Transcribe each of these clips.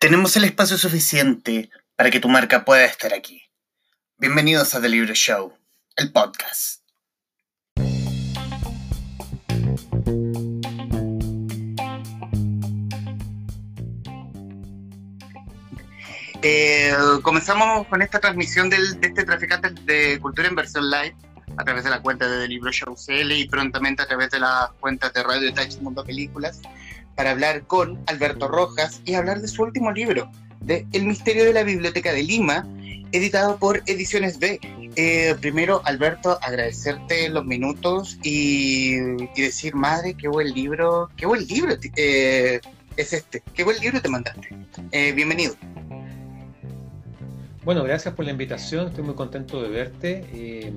Tenemos el espacio suficiente para que tu marca pueda estar aquí. Bienvenidos a The Libro Show, el podcast. Eh, comenzamos con esta transmisión del, de este traficante de cultura en versión live a través de la cuenta de The Libro Show CL y prontamente a través de las cuentas de Radio Touch Mundo Películas para hablar con Alberto Rojas y hablar de su último libro, de El misterio de la Biblioteca de Lima, editado por Ediciones B. Eh, primero, Alberto, agradecerte los minutos y, decir, madre, qué buen libro, qué buen libro eh, es este, qué buen libro te mandaste. Eh, bienvenido. Bueno, gracias por la invitación, estoy muy contento de verte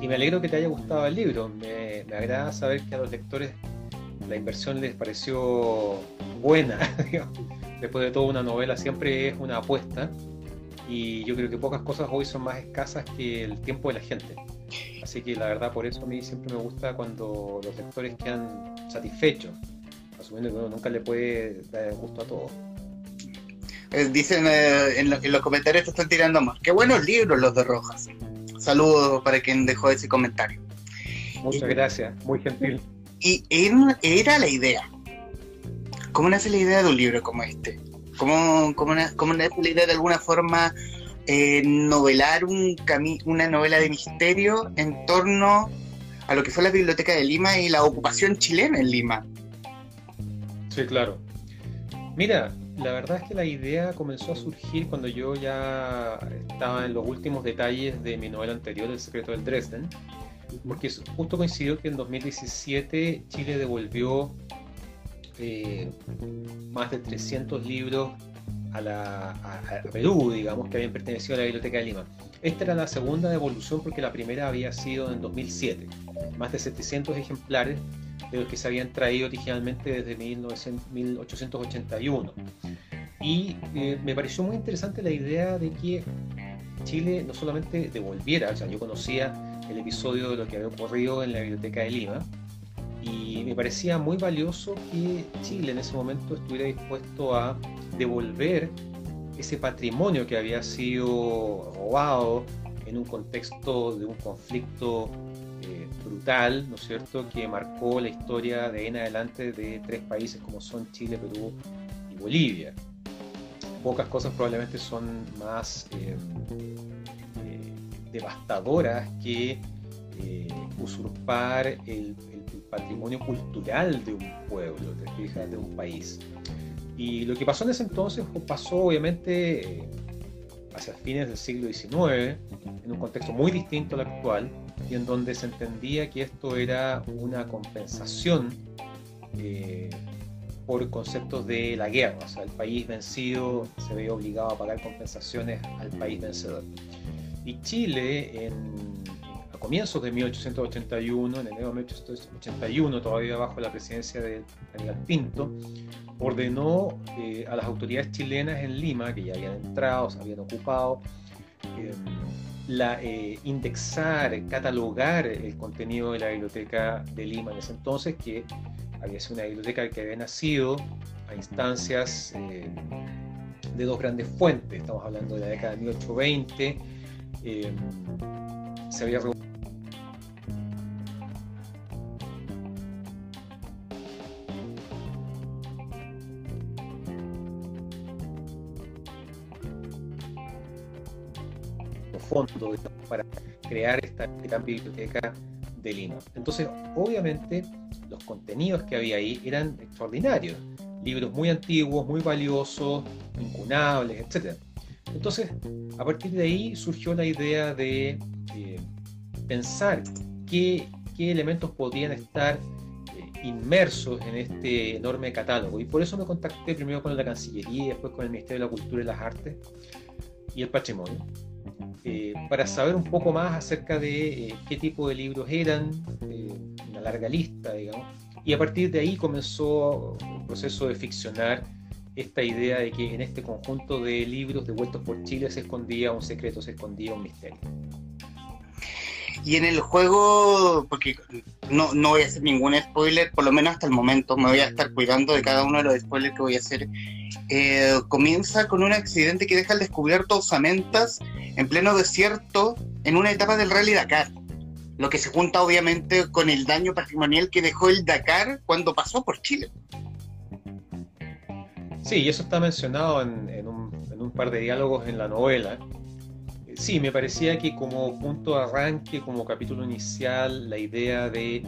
y me alegro que te haya gustado el libro. Me, me agrada saber que a los lectores la inversión les pareció buena. Después de todo, una novela siempre es una apuesta y yo creo que pocas cosas hoy son más escasas que el tiempo de la gente. Así que la verdad por eso a mí siempre me gusta cuando los lectores quedan satisfechos, asumiendo que uno nunca le puede dar gusto a todos. Eh, dicen eh, en, los comentarios que están tirando más. Qué buenos libros los de Rojas. Saludos para quien dejó ese comentario. Muchas gracias, muy gentil. Y era la idea. ¿Cómo nace la idea de un libro como este? ¿Cómo, cómo, nace la idea de alguna forma eh, novelar un una novela de misterio en torno a lo que fue la Biblioteca de Lima y la ocupación chilena en Lima? Sí, claro. Mira, la verdad es que la idea comenzó a surgir cuando yo ya estaba en los últimos detalles de mi novela anterior, El secreto del Dresden porque justo coincidió que en 2017 Chile devolvió eh, más de 300 libros a, la, Perú, digamos, que habían pertenecido a la Biblioteca de Lima. Esta era la segunda devolución porque la primera había sido en 2007, más de 700 ejemplares de los que se habían traído originalmente desde 1881. Y eh, me pareció muy interesante la idea de que Chile no solamente devolviera, o sea, yo conocía el episodio de lo que había ocurrido en la Biblioteca de Lima. Y me parecía muy valioso que Chile en ese momento estuviera dispuesto a devolver ese patrimonio que había sido robado en un contexto de un conflicto eh, brutal, ¿no es cierto?, que marcó la historia de en adelante de tres países como son Chile, Perú y Bolivia. Pocas cosas probablemente son más eh, devastadoras que eh, usurpar el, patrimonio cultural de un pueblo, te fijas, de un país. Y lo que pasó en ese entonces pasó obviamente eh, hacia fines del siglo XIX, en un contexto muy distinto al actual, y en donde se entendía que esto era una compensación eh, por conceptos de la guerra, o sea, el país vencido se veía obligado a pagar compensaciones al país vencedor. Y Chile, a comienzos de 1881, en enero de 1881, todavía bajo la presidencia de Daniel Pinto, ordenó eh, a las autoridades chilenas en Lima, que ya habían entrado, se habían ocupado, em, la, eh, indexar, catalogar el contenido de la biblioteca de Lima en ese entonces, que había sido una biblioteca que había nacido a instancias eh, de dos grandes fuentes. Estamos hablando de la década de 1820 Em, se había fondo para crear esta gran biblioteca de Lima. Entonces, obviamente, los contenidos que había ahí eran extraordinarios. Libros muy antiguos, muy valiosos, incunables, etc. Entonces, a partir de ahí surgió la idea de eh, pensar qué, elementos podían estar eh, inmersos en este enorme catálogo. Y por eso me contacté primero con la Cancillería, después con el Ministerio de la Cultura y las Artes y el Patrimonio, eh, para saber un poco más acerca de qué tipo de libros eran, una larga lista, digamos. Y a partir de ahí comenzó el proceso de ficcionar esta idea de que en este conjunto de libros devueltos por Chile se escondía un secreto, se escondía un misterio. Y en el juego, porque no, no voy a hacer ningún spoiler, por lo menos hasta el momento, me voy a estar cuidando de cada uno de los spoilers que voy a hacer. Eh, comienza con un accidente que deja al descubierto osamentas en pleno desierto en una etapa del Rally Dakar. Lo que se junta obviamente con el daño patrimonial que dejó el Dakar cuando pasó por Chile. Sí, y eso está mencionado en, un, un par de diálogos en la novela. Sí, me parecía que como punto de arranque, como capítulo inicial, la idea de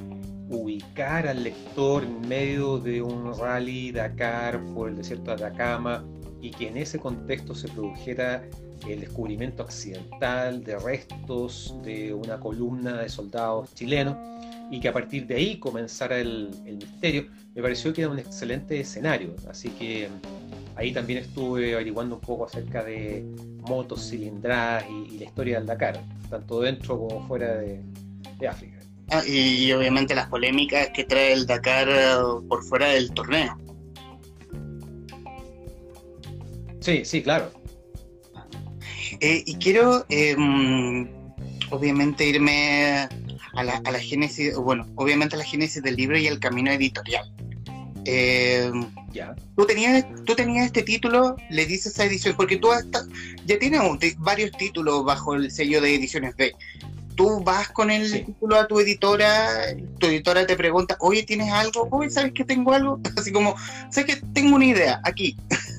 ubicar al lector en medio de un rally Dakar por el desierto de Atacama y que en ese contexto se produjera el descubrimiento accidental de restos de una columna de soldados chilenos y que a partir de ahí comenzara el, misterio, me pareció que era un excelente escenario. Así que ahí también estuve averiguando un poco acerca de motos cilindradas y, la historia del Dakar, tanto dentro como fuera de, África. Ah, y, obviamente las polémicas que trae el Dakar eh, por fuera del torneo. Sí, sí, claro. Eh, y quiero, em, obviamente, irme a la, a la génesis, bueno, obviamente a la génesis del libro y el camino editorial. Ya. Tú tenías, tú tenías este título, le dices a edición, porque tú hasta, ya tienes varios títulos bajo el sello de Ediciones B. Tú vas con el título a tu editora, tu editora te pregunta, oye, ¿tienes algo? Oye, ¿sabes que tengo algo? Así como, sé que tengo una idea, aquí.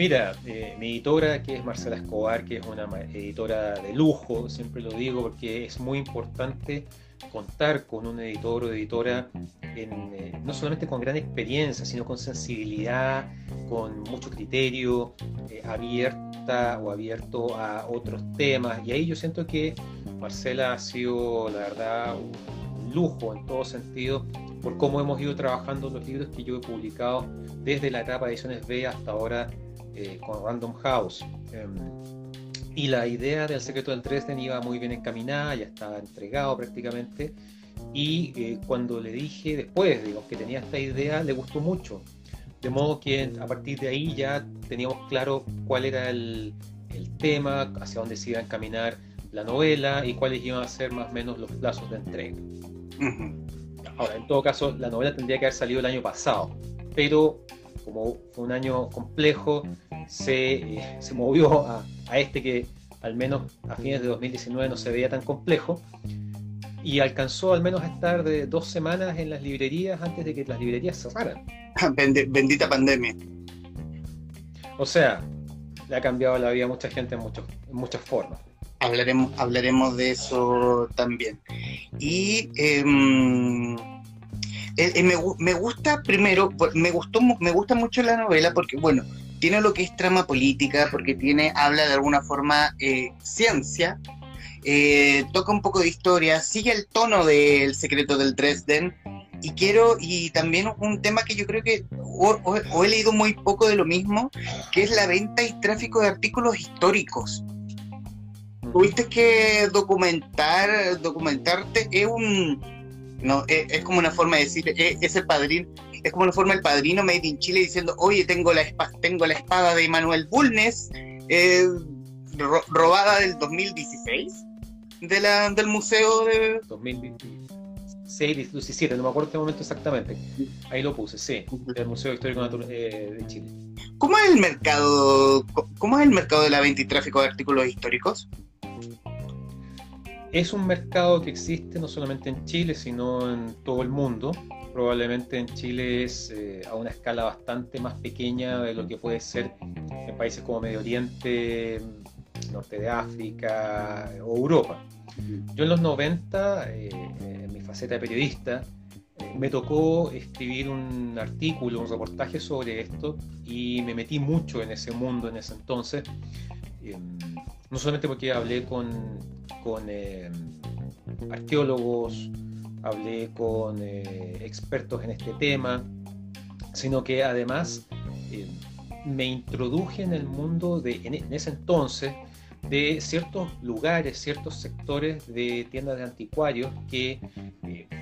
Mira, eh, mi editora, que es Marcela Escobar, que es una editora de lujo, siempre lo digo porque es muy importante contar con un editor o editora eh, no solamente con gran experiencia, sino con sensibilidad, con mucho criterio, eh, abierta o abierto a otros temas. Y ahí yo siento que Marcela ha sido, la verdad, un lujo en todo sentido por cómo hemos ido trabajando los libros que yo he publicado desde la etapa de ediciones B hasta ahora eh, con Random House. Em, y la idea del secreto del Dresden iba muy bien encaminada, ya estaba entregado prácticamente. Y eh, cuando le dije después, digo, que tenía esta idea, le gustó mucho. De modo que a partir de ahí ya teníamos claro cuál era el, el tema, hacia dónde se iba a encaminar la novela y cuáles iban a ser más o menos los plazos de entrega. Ahora, en todo caso, la novela tendría que haber salido el año pasado, pero como fue un año complejo, se, eh, se movió a, a, este que al menos a fines de 2019 no se veía tan complejo y alcanzó al menos a estar de dos semanas en las librerías antes de que las librerías cerraran. Bendita pandemia. O sea, le ha cambiado la vida a mucha gente en, muchos, en muchas formas. Hablaremos, hablaremos de eso también. Y em, eh, eh, me, gusta, primero, me gustó, me gusta mucho la novela porque, bueno, tiene lo que es trama política, porque tiene, habla de alguna forma eh, ciencia, toca un poco de historia, sigue el tono del secreto del Dresden, y quiero, y también un tema que yo creo que o, he leído muy poco de lo mismo, que es la venta y tráfico de artículos históricos. Tuviste que documentar, documentarte, es un no, es, como una forma de decir, es, el padrino, es como una forma del padrino made in Chile diciendo, oye, tengo la, espada, tengo la espada de Manuel Bulnes, eh, robada del 2016, de la, del museo de... 2016, 17, no me acuerdo este momento exactamente. Ahí lo puse, sí, del Museo Histórico eh, de Chile. ¿Cómo es el mercado, cómo es el mercado de la venta y tráfico de artículos históricos? Es un mercado que existe no solamente en Chile, sino en todo el mundo. Probablemente en Chile es eh, a una escala bastante más pequeña de lo que puede ser en países como Medio Oriente, Norte de África o Europa. Yo en los 90, eh, en mi faceta de periodista, eh, me tocó escribir un artículo, un reportaje sobre esto y me metí mucho en ese mundo en ese entonces. Em, no solamente porque hablé con, con eh, arqueólogos, hablé con eh, expertos en este tema, sino que además eh, me introduje en el mundo de, en, ese entonces de ciertos lugares, ciertos sectores de tiendas de anticuarios que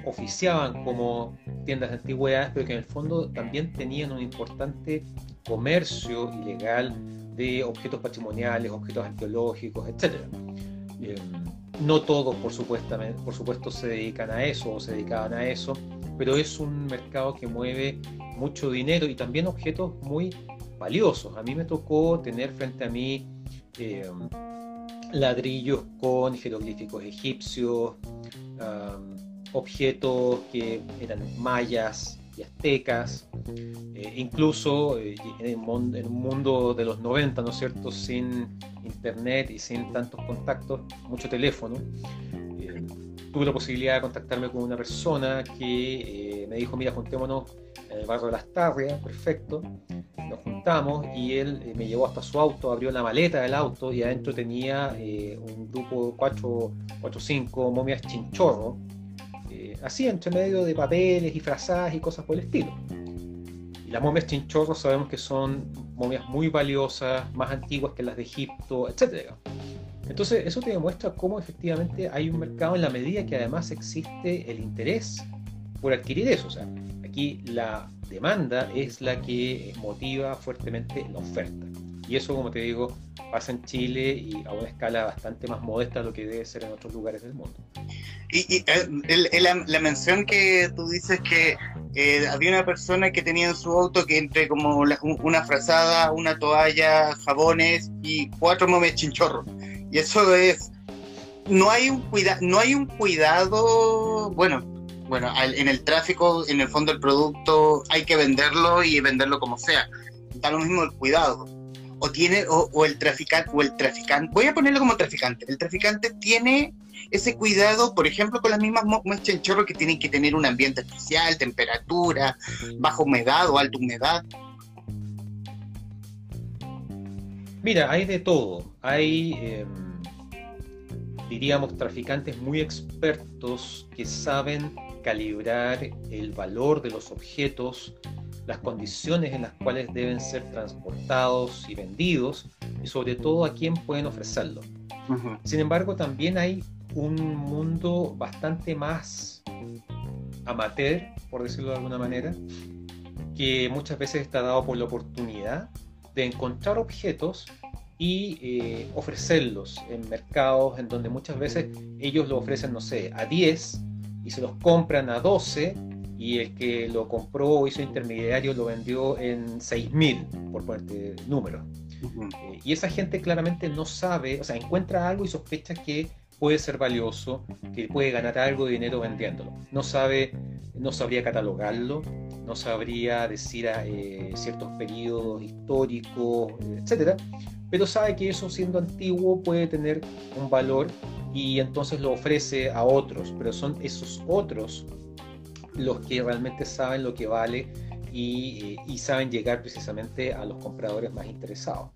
oficiaban como tiendas de antigüedades, pero que en el fondo también tenían un importante comercio ilegal de objetos patrimoniales, objetos arqueológicos, etc. no todos, por, por supuesto, se dedican a eso o se dedicaban a eso, pero es un mercado que mueve mucho dinero y también objetos muy valiosos. A mí me tocó tener frente a mí eh, ladrillos con jeroglíficos egipcios, objetos que eran mayas y aztecas, eh, incluso eh, en, un mundo de los 90, ¿no es cierto?, sin internet y sin tantos contactos, mucho teléfono, tuve la posibilidad de contactarme con una persona que me dijo, mira, juntémonos en el barrio de Las Tarrias, perfecto. Nos juntamos y él eh, me llevó hasta su auto, abrió la maleta del auto y adentro tenía eh, un grupo de 4 o 5 momias chinchorro, eh, así entre medio de papeles y frazadas y cosas por el estilo. Las momias chinchorro sabemos que son momias muy valiosas, más antiguas que las de Egipto, etc. Entonces, eso te demuestra cómo efectivamente hay un mercado en la medida que además existe el interés por adquirir eso. O sea, aquí la demanda es la que motiva fuertemente la oferta. Y eso, como te digo, pasa en Chile y a una escala bastante más modesta de lo que debe ser en otros lugares del mundo. Y, eh, la, mención que tú dices que eh, había una persona que tenía en su auto que entre como una frazada, una toalla, jabones y cuatro momes chinchorros. Y eso es, no hay un cuidado, no hay un cuidado, bueno, bueno, en el tráfico, en el fondo el producto hay que venderlo y venderlo como sea. Da lo mismo el cuidado. O tiene, o, el traficante, o el traficante, voy a ponerlo como traficante. El traficante tiene ese cuidado, por ejemplo, con las mismas chorro que tienen que tener un ambiente especial, temperatura, baja humedad o alta humedad. Mira, hay de todo. Hay, em, diríamos, traficantes muy expertos que saben calibrar el valor de los objetos, las condiciones en las cuales deben ser transportados y vendidos, y sobre todo a quién pueden ofrecerlo. Sin embargo, también hay un mundo bastante más amateur, por decirlo de alguna manera, que muchas veces está dado por la oportunidad de encontrar objetos y eh, ofrecerlos en mercados en donde muchas veces ellos lo ofrecen, no sé, a 10 y se los compran a 12 y el que lo compró o hizo intermediario lo vendió en 6.000, por ponerte número. Eh, y esa gente claramente no sabe, o sea, encuentra algo y sospecha que puede ser valioso, que puede ganar algo de dinero vendiéndolo. No sabe, no sabría catalogarlo, no sabría decir a, eh, ciertos periodos históricos, etcétera, pero sabe que eso siendo antiguo puede tener un valor y entonces lo ofrece a otros, pero son esos otros los que realmente saben lo que vale y, saben llegar precisamente a los compradores más interesados.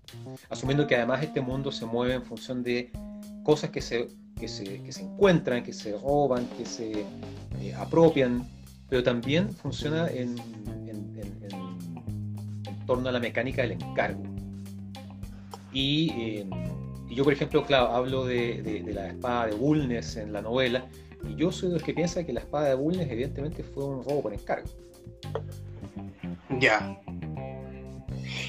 Asumiendo que además este mundo se mueve en función de cosas que se, que se, que se encuentran, que se roban, que se eh, apropian, pero también funciona en, en, torno a la mecánica del encargo. Y eh, yo, por ejemplo, hablo de, la espada de Bulnes en la novela, y yo soy de los que piensa que la espada de Bulnes evidentemente fue un robo por encargo. Ya.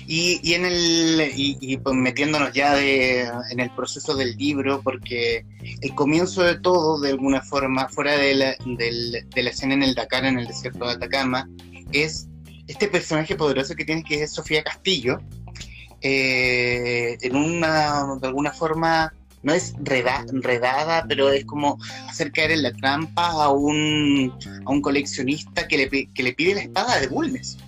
Y, en el y, pues metiéndonos ya en el proceso del libro, porque el comienzo de todo, de alguna forma, fuera de la, de la escena en el Dakar, en el desierto de Atacama, es este personaje poderoso que tiene que es Sofía Castillo, eh, en una, de alguna forma, no es redada, pero es como hacer caer en la trampa a un, a un coleccionista que le, que le pide la espada de Bulnes.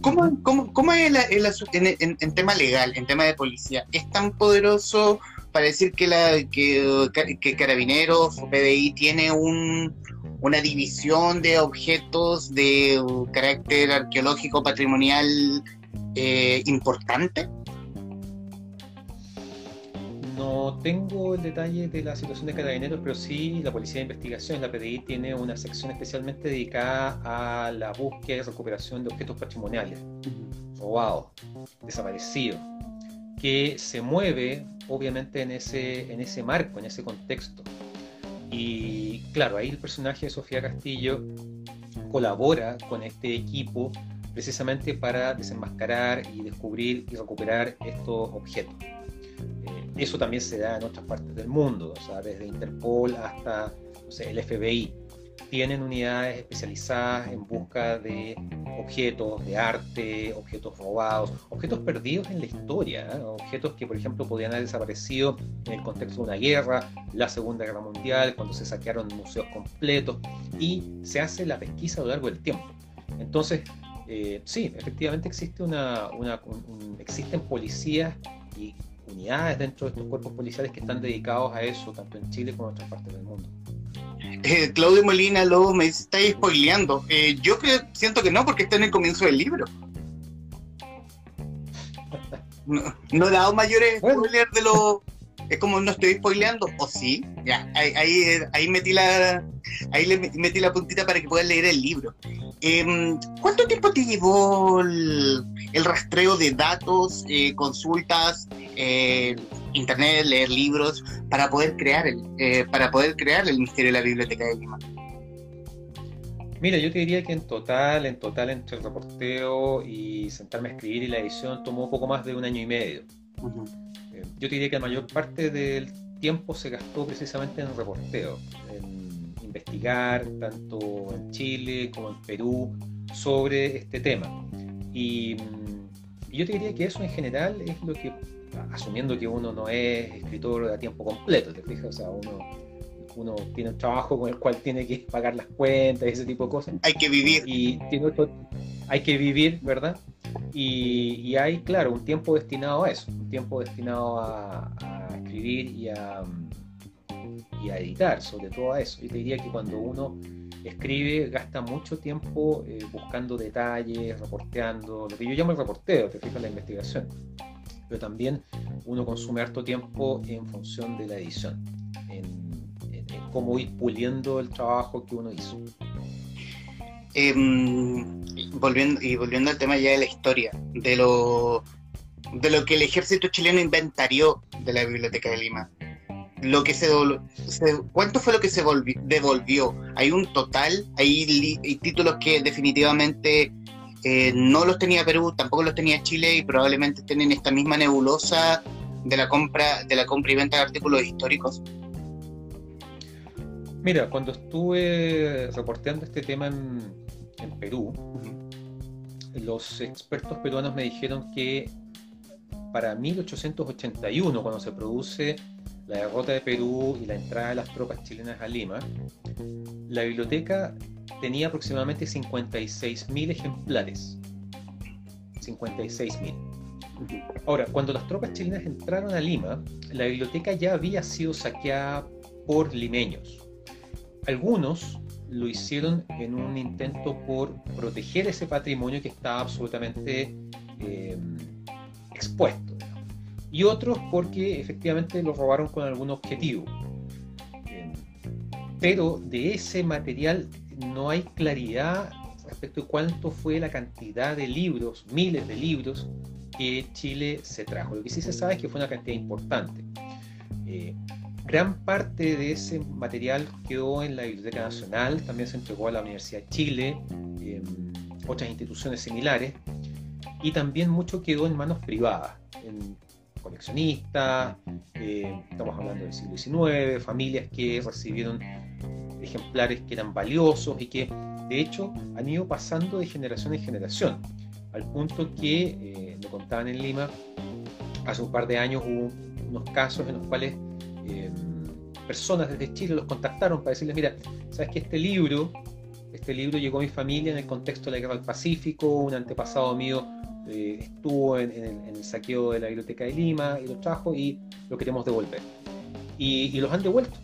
¿Cómo, cómo, cómo es el, en, en, tema legal, en tema de policía? ¿Es tan poderoso para decir que, la, que, que Carabineros o PDI tiene un, una división de objetos de carácter arqueológico, patrimonial eh, importante? No tengo el detalle de la situación de carabineros, pero sí la Policía de Investigación, la PDI, tiene una sección especialmente dedicada a la búsqueda y recuperación de objetos patrimoniales, robados, desaparecidos, que se mueve obviamente en ese, en ese marco, en ese contexto. Y claro, ahí el personaje de Sofía Castillo colabora con este equipo precisamente para desenmascarar y descubrir y recuperar estos objetos. Eso también se da en otras partes del mundo, o sea, desde Interpol hasta el FBI. Tienen unidades especializadas en busca de objetos de arte, objetos robados, objetos perdidos en la historia, ¿eh? objetos que, por ejemplo, podían haber desaparecido en el contexto de una guerra, la Segunda Guerra Mundial, cuando se saquearon museos completos, y se hace la pesquisa a lo largo del tiempo. Entonces, eh, sí, efectivamente existe una, existen policías y unidades dentro de estos cuerpos policiales que están dedicados a eso, tanto en Chile como en otras partes del mundo. Eh, Claudio Molina, luego me está spoileando. Eh, yo creo, siento que no, porque está en el comienzo del libro. No, he dado mayores spoilers de lo. Es como no estoy spoileando, o sí, ya, ahí, ahí, metí la ahí le metí la puntita para que puedan leer el libro. Em, ¿Cuánto tiempo te llevó el, rastreo de datos, eh, consultas, eh, internet, leer libros para poder crear el, eh, para poder crear el misterio de la Biblioteca de Lima? Mira, yo te diría que en total, en total entre el reporteo y sentarme a escribir y la edición tomó poco más de un año y medio. Yo te diría que la mayor parte del tiempo se gastó precisamente en reporteo, en investigar tanto en Chile como en Perú sobre este tema. Y, y yo te diría que eso en general es lo que asumiendo que uno no es escritor a tiempo completo, ¿te fijas? O sea, uno, uno tiene un trabajo con el cual tiene que pagar las cuentas y ese tipo de cosas. Hay que vivir. Y tiene hay que vivir, ¿verdad? Y, hay, claro, un tiempo destinado a eso, un tiempo destinado a, escribir y a, y a editar, sobre todo a eso. Y te diría que cuando uno escribe, gasta mucho tiempo eh, buscando detalles, reporteando, lo que yo llamo el reporteo, te fijas, la investigación pero también uno consume harto tiempo en función de la edición, en, cómo ir puliendo el trabajo que uno hizo. Em, volviendo, y volviendo al tema ya de la historia, de lo, de lo que el ejército chileno inventarió de la Biblioteca de Lima. Lo que se, ¿Cuánto fue lo que se devolvió? ¿Hay un total? ¿Hay, hay títulos que definitivamente eh, no los tenía Perú, tampoco los tenía Chile y probablemente estén en esta misma nebulosa de la compra, de la compra y venta de artículos históricos. Mira, cuando estuve reporteando este tema en, Perú, los expertos peruanos me dijeron que para 1881, cuando se produce la derrota de Perú y la entrada de las tropas chilenas a Lima, la biblioteca tenía aproximadamente 56.000 ejemplares. 56.000. Ahora, cuando las tropas chilenas entraron a Lima, la biblioteca ya había sido saqueada por limeños. Algunos lo hicieron en un intento por proteger ese patrimonio que estaba absolutamente eh, expuesto. Y otros porque efectivamente lo robaron con algún objetivo. Pero de ese material no hay claridad respecto de cuánto fue la cantidad de libros, miles de libros que Chile se trajo. Lo que sí se sabe es que fue una cantidad importante. Eh, gran parte de ese material quedó en la Biblioteca Nacional, también se entregó a la Universidad de Chile, eh, otras instituciones similares, y también mucho quedó en manos privadas, en coleccionistas, eh, estamos hablando del siglo XIX, familias que recibieron ejemplares que eran valiosos y que de hecho han ido pasando de generación en generación, al punto que, eh, lo contaban en Lima, hace un par de años hubo unos casos en los cuales em, personas desde Chile los contactaron para decirles, mira, sabes que este libro, este libro llegó a mi familia en el contexto de la guerra del Pacífico, un antepasado mío eh, estuvo en, el, saqueo de la biblioteca de Lima y lo trajo y lo queremos devolver. y los han devuelto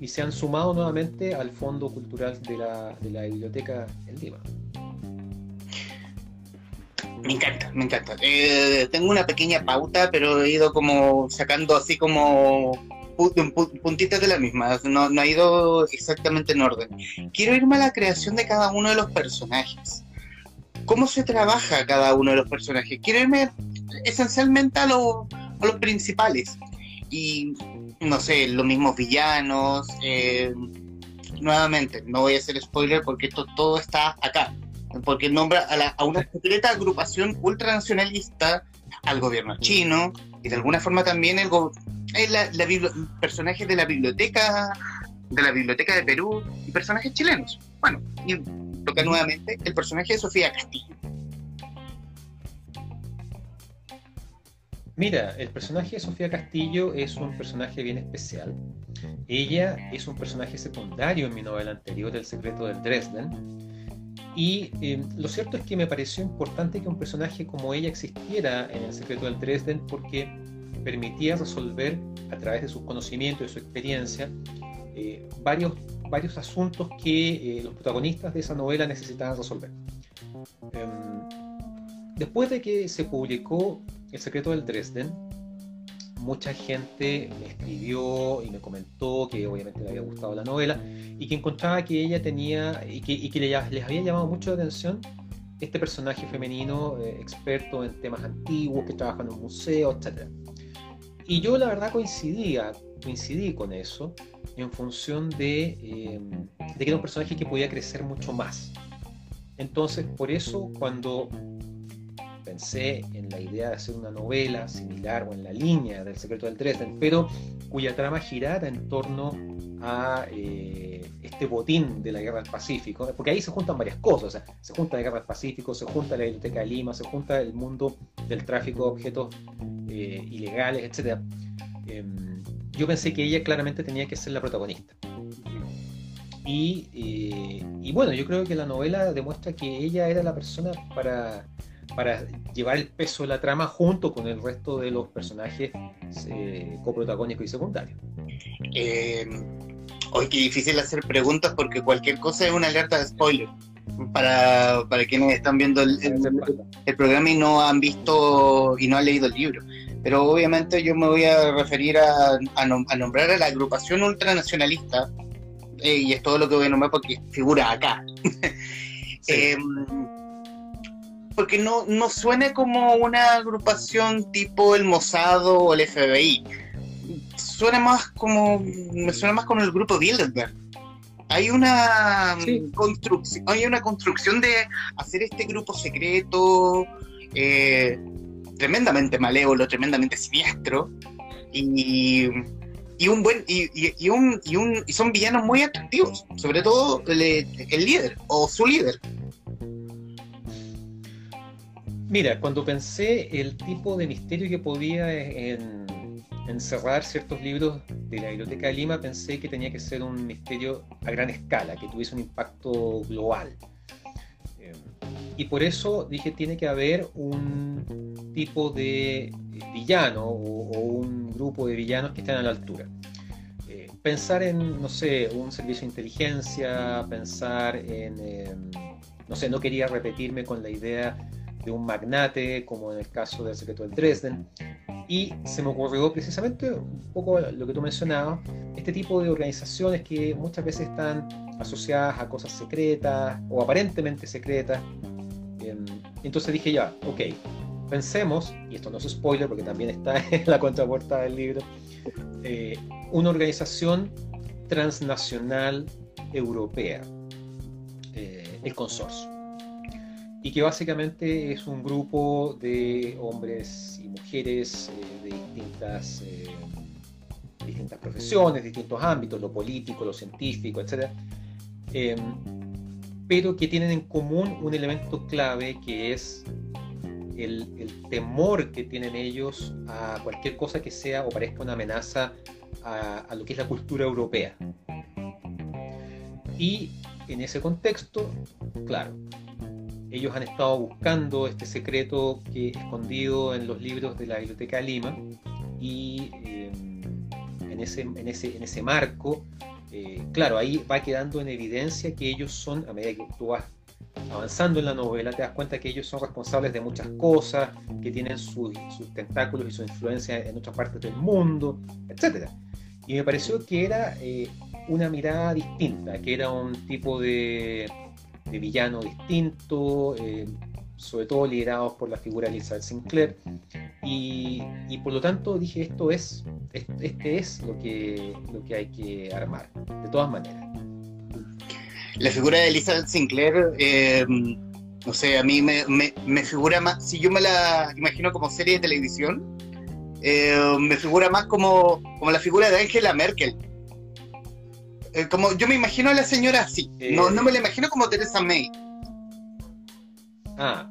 y se han sumado nuevamente al Fondo Cultural de la, de la Biblioteca en Lima. Me encanta, me encanta. Eh, tengo una pequeña pauta, pero he ido como sacando así como puntitas de la misma, no, no ha ido exactamente en orden. Quiero irme a la creación de cada uno de los personajes. ¿Cómo se trabaja cada uno de los personajes? Quiero irme esencialmente a, a los principales. Y no sé, los mismos villanos. Eh, nuevamente, no voy a hacer spoiler porque esto todo está acá. Porque nombra a, una secreta agrupación ultranacionalista al gobierno chino y de alguna forma también el Es la, personajes de la biblioteca de la biblioteca de Perú y personajes chilenos. Bueno, y toca nuevamente el personaje de Sofía Castillo. Mira, el personaje de Sofía Castillo es un personaje bien especial. Ella es un personaje secundario en mi novela anterior, El secreto del Dresden. Y eh, lo cierto es que me pareció importante que un personaje como ella existiera en El secreto del Dresden porque permitía resolver a través de sus conocimientos y su experiencia eh, varios, varios asuntos que eh, los protagonistas de esa novela necesitaban resolver. Em, después de que se publicó el secreto del Dresden, mucha gente me escribió y me comentó que obviamente le había gustado la novela y que encontraba que ella tenía y que, les había llamado mucho la atención este personaje femenino eh, experto en temas antiguos, que trabaja en un museo, etc. Y yo la verdad coincidía, coincidí con eso en función de, eh, de que era un personaje que podía crecer mucho más. Entonces, por eso cuando pensé en la idea de hacer una novela similar o en la línea del secreto del Dresden, pero cuya trama girara en torno a eh, este botín de la guerra del Pacífico, porque ahí se juntan varias cosas, se junta la guerra del Pacífico, se junta la biblioteca de Lima, se junta el mundo del tráfico de objetos eh, ilegales, etc. Em, yo pensé que ella claramente tenía que ser la protagonista. Y, eh, y, bueno, yo creo que la novela demuestra que ella era la persona para para llevar el peso de la trama junto con el resto de los personajes eh, coprotagónicos y secundarios. Eh, hoy qué difícil hacer preguntas porque cualquier cosa es una alerta de spoiler. Para, para quienes están viendo el, el, programa y no han visto y no han leído el libro. Pero obviamente yo me voy a referir a, a, nombrar a la agrupación ultranacionalista, eh, y es todo lo que voy a nombrar porque figura acá. eh, porque no, no suena como una agrupación tipo el Mossad o el FBI. Suena más como. Me suena más como el grupo Bilderberg. Hay una construcción, hay una construcción de hacer este grupo secreto, eh, tremendamente malévolo, tremendamente siniestro, y, y un buen y, y, un, y, un, y son villanos muy atractivos, sobre todo el, el líder o su líder. Mira, cuando pensé el tipo de misterio que podía encerrar ciertos libros de la Biblioteca de Lima, pensé que tenía que ser un misterio a gran escala, que tuviese un impacto global. Eh, y por eso dije, tiene que haber un tipo de villano o, un grupo de villanos que estén a la altura. Eh, pensar en, no sé, un servicio de inteligencia, pensar en, em, no sé, no quería repetirme con la idea de un magnate, como en el caso del secreto del Dresden. Y se me ocurrió precisamente un poco lo que tú mencionabas, este tipo de organizaciones que muchas veces están asociadas a cosas secretas o aparentemente secretas. Entonces dije ya, ok, pensemos, y esto no es spoiler porque también está en la contrapuerta del libro, eh, una organización transnacional europea, eh, el consorcio y que básicamente es un grupo de hombres y mujeres eh, de distintas, distintas profesiones, distintos ámbitos, lo político, lo científico, etc. Pero que tienen en común un elemento clave que es el, temor que tienen ellos a cualquier cosa que sea o parezca una amenaza a, lo que es la cultura europea. Y en ese contexto, claro, ellos han estado buscando este secreto que escondido en los libros de la Biblioteca Lima y em, en, ese, en, ese, en ese marco, eh, claro, ahí va quedando en evidencia que ellos son, a medida que tú vas avanzando en la novela, te das cuenta que ellos son responsables de muchas cosas, que tienen sus, tentáculos y su influencia en otras partes del mundo, etc. Y me pareció que era eh, una mirada distinta, que era un tipo de villano distinto, eh, sobre todo liderados por la figura de Elizabeth Sinclair. Y, y, por lo tanto dije, esto es, este es lo que, lo que hay que armar, de todas maneras. La figura de Elizabeth Sinclair, eh, no sé, a mí me, me, me, figura más, si yo me la imagino como serie de televisión, Eh, me figura más como, como la figura de Angela Merkel. Eh, como yo me imagino a la señora así, no, no me la imagino como Teresa May. Ah,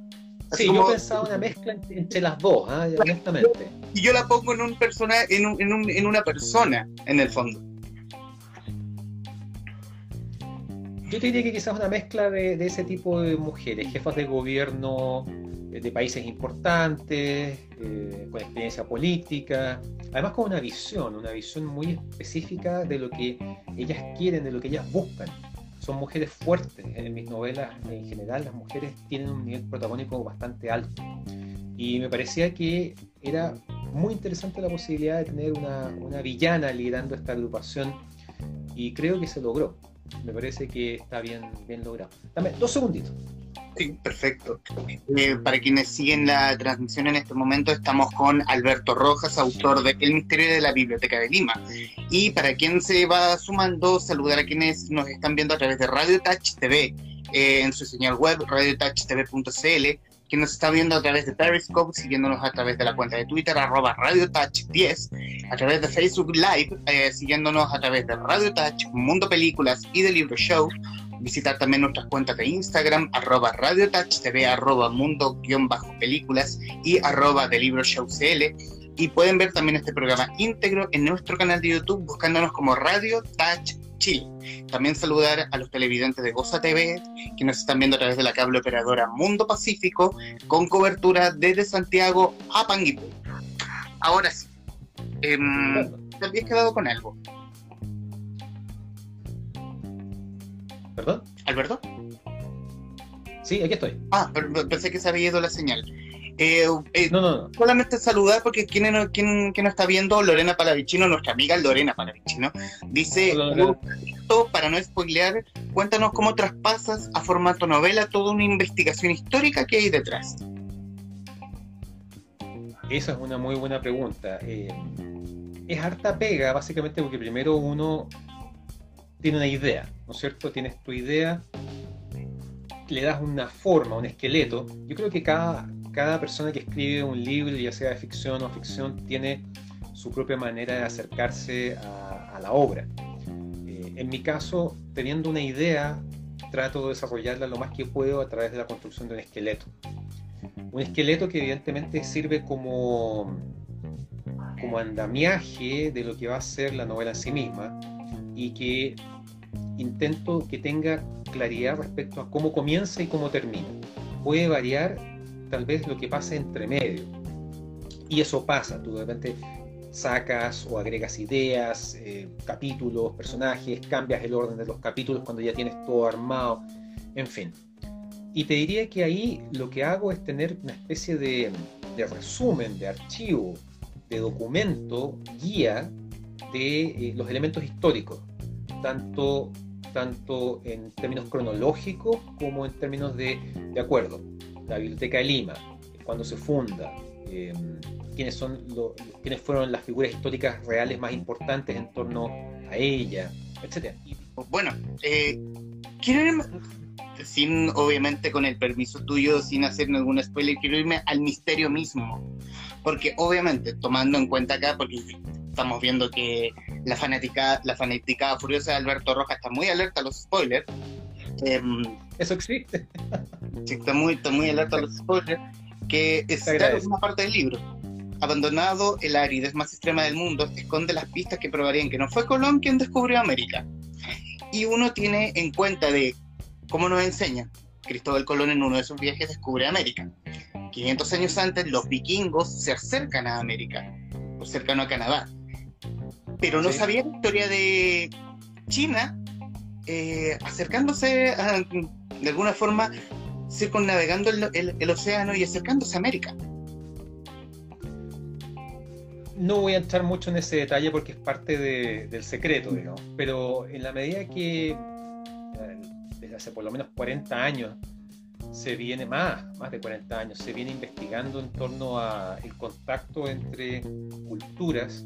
sí, yo pensaba una mezcla entre las dos, ¿eh? honestamente. Y yo la pongo en un persona, en, un, en, un, en una persona, en el fondo. Yo te diría que quizás una mezcla de, de ese tipo de mujeres, jefas de gobierno eh, de países importantes, eh, con experiencia política, además con una visión, una visión muy específica de lo que ellas quieren, de lo que ellas buscan. Son mujeres fuertes. En mis novelas, en general, las mujeres tienen un nivel protagónico bastante alto. Y me parecía que era muy interesante la posibilidad de tener una, una villana liderando esta agrupación y creo que se logró. Me parece que está bien, bien logrado. Dame dos segunditos. Sí, perfecto. Eh, para quienes siguen la transmisión en este momento, estamos con Alberto Rojas, autor de El Misterio de la Biblioteca de Lima. Y para quien se va sumando, saludar a quienes nos están viendo a través de Radio Touch TV, eh, en su señal web, radiotouchtv.cl, quien nos está viendo a través de Periscope, siguiéndonos a través de la cuenta de Twitter, arroba Radio Touch 10, a través de Facebook Live, eh, siguiéndonos a través de Radio Touch, Mundo Películas y de Libro Show, visitar también nuestras cuentas de Instagram, arroba Radio Touch TV, arroba mundo-películas y arroba de Libro Show. Y pueden ver también este programa íntegro en nuestro canal de YouTube buscándonos como Radio Touch Chile. También saludar a los televidentes de Goza TV, que nos están viendo a través de la cable operadora Mundo Pacífico, con cobertura desde Santiago a Panguipulli. Ahora sí, eh, te habías quedado con algo. ¿Perdón? ¿Alberto? Sí, aquí estoy. Ah, pensé que se había ido la señal. Eh, eh, no, no, no. Solamente saludar porque quien, quien, quien nos está viendo, Lorena Palavicino, nuestra amiga Lorena Palavicino, dice, para no spoilear, cuéntanos cómo traspasas a formato novela toda una investigación histórica que hay detrás. Esa es una muy buena pregunta. Eh, es harta pega, básicamente porque primero uno tiene una idea, ¿no es cierto? Tienes tu idea, le das una forma, un esqueleto. Yo creo que cada, cada persona que escribe un libro, ya sea de ficción o ficción, tiene su propia manera de acercarse a, la obra. Eh, en mi caso, teniendo una idea, trato de desarrollarla lo más que puedo a través de la construcción de un esqueleto. Un esqueleto que evidentemente sirve como, como andamiaje de lo que va a ser la novela en sí misma y que intento que tenga claridad respecto a cómo comienza y cómo termina. Puede variar tal vez lo que pasa entre medio. Y eso pasa, tú de repente sacas o agregas ideas, eh, capítulos, personajes, cambias el orden de los capítulos cuando ya tienes todo armado, en fin. Y te diría que ahí lo que hago es tener una especie de, de resumen, de archivo, de documento, guía de eh, los elementos históricos tanto, tanto en términos cronológicos como en términos de, de acuerdo. La Biblioteca de Lima, cuando se funda, eh, quiénes, son quiénes fueron las figuras históricas reales más importantes en torno a ella, etc. Bueno, eh, quiero irme, sin, obviamente con el permiso tuyo, sin hacer ningún spoiler, quiero irme al misterio mismo. Porque obviamente, tomando en cuenta acá, porque estamos viendo que la fanática, la fanática furiosa de Alberto Rojas está muy alerta a los spoilers. Em, Eso existe. está muy, está muy alerta a los spoilers. Que es una parte del libro. Abandonado, el aridez más extrema del mundo esconde las pistas que probarían que no fue Colón quien descubrió América. Y uno tiene en cuenta de cómo nos enseña. Cristóbal Colón en uno de sus viajes descubre América. 500 años antes, los vikingos se acercan a América, o cercano a Canadá pero no sabía la historia de China eh, acercándose de alguna forma, circunnavegando el, el, océano y acercándose a América. No voy a entrar mucho en ese detalle porque es parte del secreto, digamos, pero en la medida que eh, desde hace por lo menos 40 años se viene más, más de 40 años, se viene investigando en torno a el contacto entre culturas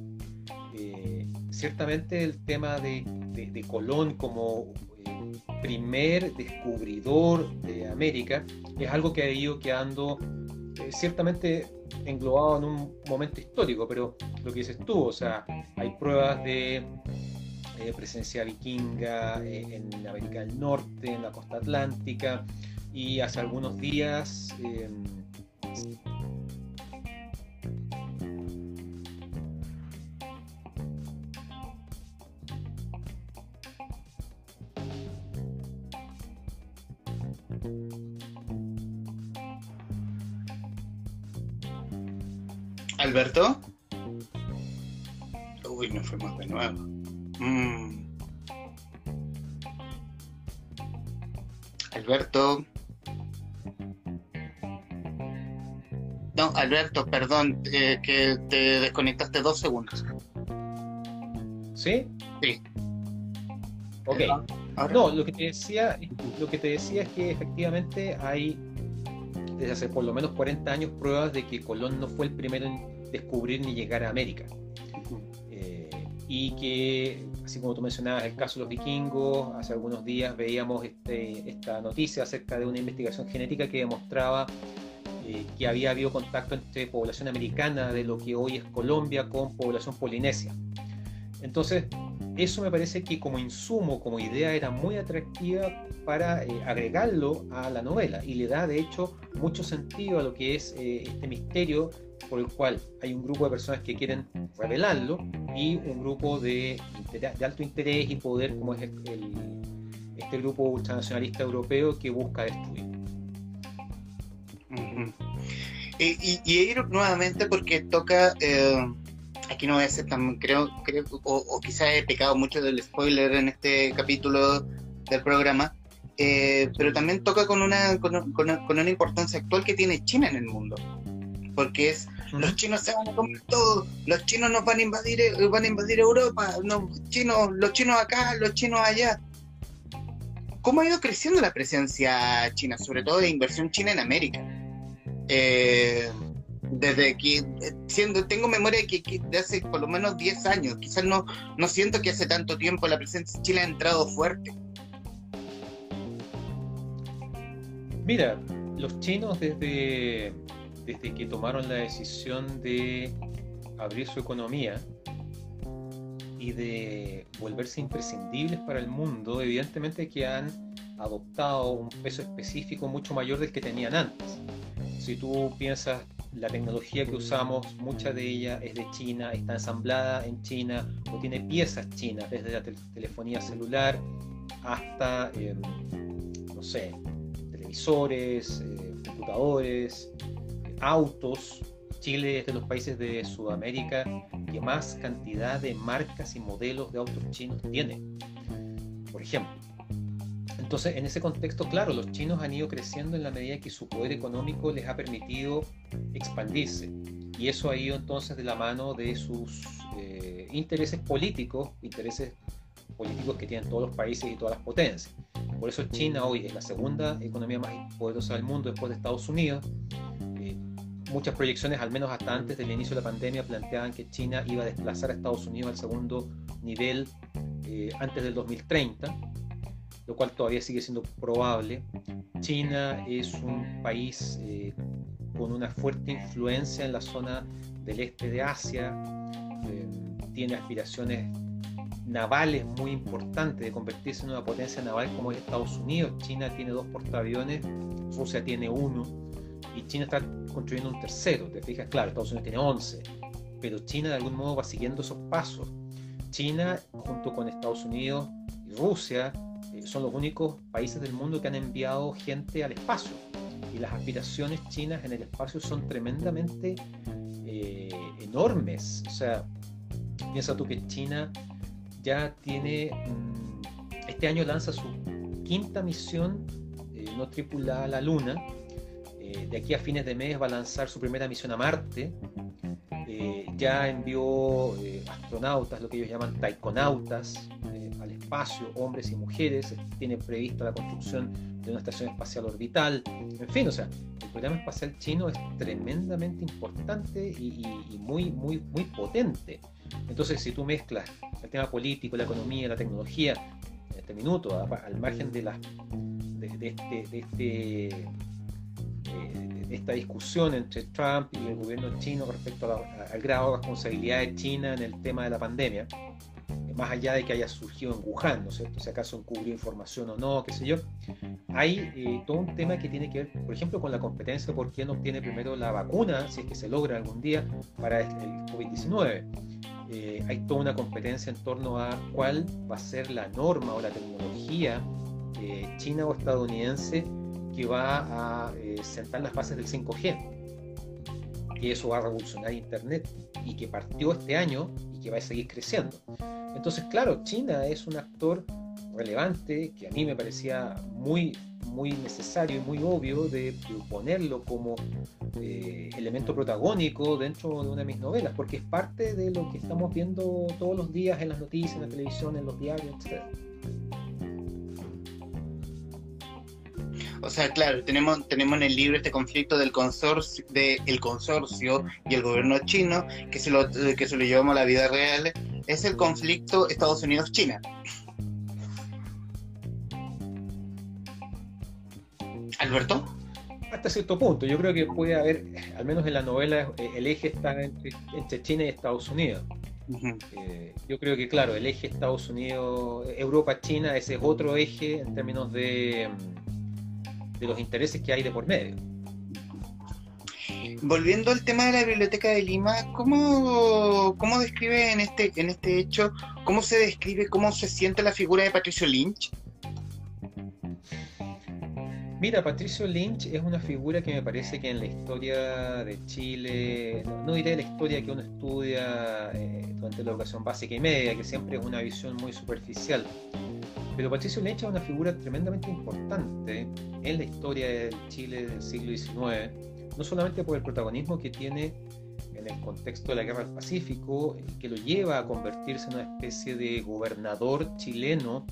eh, ciertamente el tema de, Colón como eh, primer descubridor de América es algo que ha ido quedando eh, ciertamente englobado en un momento histórico, pero lo que dices tú, o sea, hay pruebas de eh, presencia vikinga en América del Norte, en la costa atlántica, y hace algunos días... Alberto. Uy, nos fuimos de nuevo. Mm. Alberto. No, Alberto, perdón, eh, que te desconectaste dos segundos. ¿Sí? Sí. Ok. No, lo que te decía, lo que te decía es que efectivamente hay desde hace por lo menos 40 años pruebas de que Colón no fue el primero en descubrir ni llegar a América. Eh, y que, así como tú mencionabas el caso de los vikingos, hace algunos días veíamos este, esta noticia acerca de una investigación genética que demostraba eh, que había habido contacto entre población americana de lo que hoy es Colombia con población polinesia. Entonces, eso me parece que como insumo, como idea, era muy atractiva para eh, agregarlo a la novela y le da de hecho mucho sentido a lo que es eh, este misterio por el cual hay un grupo de personas que quieren revelarlo y un grupo de, de alto interés y poder como es este grupo ultranacionalista europeo que busca destruir. y, y, nuevamente porque toca eh, aquí no voy a ser tan, creo, creo o, quizás he pecado mucho del spoiler en este capítulo del programa, eh, pero también toca con una, con, con, una importancia actual que tiene China en el mundo. Porque es, los chinos se van a comer todo, los chinos nos van a invadir, eh, van a invadir Europa, los chinos, los chinos acá, los chinos allá. ¿Cómo ha ido creciendo la presencia china, sobre todo de inversión china en América? Eh, desde que eh, siendo tengo memoria de que, de hace por lo menos 10 años, quizás no, no siento que hace tanto tiempo la presencia de Chile ha entrado fuerte. Mira, los chinos desde, desde que tomaron la decisión de abrir su economía y de volverse imprescindibles para el mundo, evidentemente que han adoptado un peso específico mucho mayor del que tenían antes. Si tú piensas la tecnología que usamos, mucha de ella es de China, está ensamblada en China o tiene piezas chinas, desde la telefonía celular hasta, em, no sé, televisores, eh, computadores, autos. Chile es de los países de Sudamérica que más cantidad de marcas y modelos de autos chinos tiene, por ejemplo. Entonces, en ese contexto, claro, los chinos han ido creciendo en la medida que su poder económico les ha permitido expandirse. Y eso ha ido entonces de la mano de sus eh, intereses políticos, intereses políticos que tienen todos los países y todas las potencias. Por eso China hoy es la segunda economía más poderosa del mundo después de Estados Unidos. Eh, muchas proyecciones, al menos hasta antes del inicio de la pandemia, planteaban que China iba a desplazar a Estados Unidos al segundo nivel eh, antes del 2030 lo cual todavía sigue siendo probable. China es un país eh, con una fuerte influencia en la zona del este de Asia, eh, tiene aspiraciones navales muy importantes de convertirse en una potencia naval como es Estados Unidos. China tiene dos portaaviones, Rusia tiene uno y China está construyendo un tercero. Te fijas, claro, Estados Unidos tiene 11, pero China de algún modo va siguiendo esos pasos. China, junto con Estados Unidos y Rusia, son los únicos países del mundo que han enviado gente al espacio. Y las aspiraciones chinas en el espacio son tremendamente eh, enormes. O sea, piensa tú que China ya tiene, mm, este año lanza su quinta misión eh, no tripulada a la Luna. Eh, de aquí a fines de mes va a lanzar su primera misión a Marte. ya envió astronautas, lo que ellos llaman taikonautas, espacio, hombres y mujeres, tiene prevista la construcción de una estación espacial orbital, en fin, o sea, el programa espacial chino es tremendamente importante y, muy, muy, muy potente. Entonces, si tú mezclas el tema político, la economía, la tecnología, en este minuto, al margen de, la, de, este, de, este, eh, esta discusión entre Trump y el gobierno chino respecto al grado de responsabilidad de China en el tema de la pandemia, más allá de que haya surgido en Wuhan, ¿no es cierto? Si acaso encubrió información o no, qué sé yo, hay eh, todo un tema que tiene que ver, por ejemplo, con la competencia por quién obtiene primero la vacuna, si es que se logra algún día, para el, COVID-19. Eh, hay toda una competencia en torno a cuál va a ser la norma o la tecnología eh, china o estadounidense que va a sentar las bases del 5G. Y eso va a revolucionar Internet y que partió este año que va a seguir creciendo. Entonces, claro, China es un actor relevante que a mí me parecía muy, muy necesario y muy obvio de, ponerlo como eh, elemento protagónico dentro de una de mis novelas, porque es parte de lo que estamos viendo todos los días en las noticias, en la televisión, en los diarios, etc. O sea, claro, tenemos, tenemos en el libro este conflicto del consorcio, de el consorcio y el gobierno chino, que se lo, que se lo llevamos a la vida real, es el conflicto Estados Unidos-China. Alberto. Hasta cierto punto, yo creo que puede haber, al menos en la novela, el eje está entre, China y Estados Unidos. Eh, yo creo que, claro, el eje Estados Unidos, Europa-China, ese es otro eje en términos de, de los intereses que hay de por medio. Volviendo al tema de la Biblioteca de Lima, ¿cómo, cómo describe en este, en este hecho, cómo se describe, cómo se siente la figura de Patricio Lynch? Mira, Patricio Lynch es una figura que me parece que en la historia de Chile, no diré la historia que uno estudia eh, durante la educación básica y media, que siempre es una visión muy superficial, pero Patricio Lynch es una figura tremendamente importante en la historia de Chile del siglo XIX, no solamente por el protagonismo que tiene en el contexto de la Guerra del Pacífico, que lo lleva a convertirse en una especie de gobernador chileno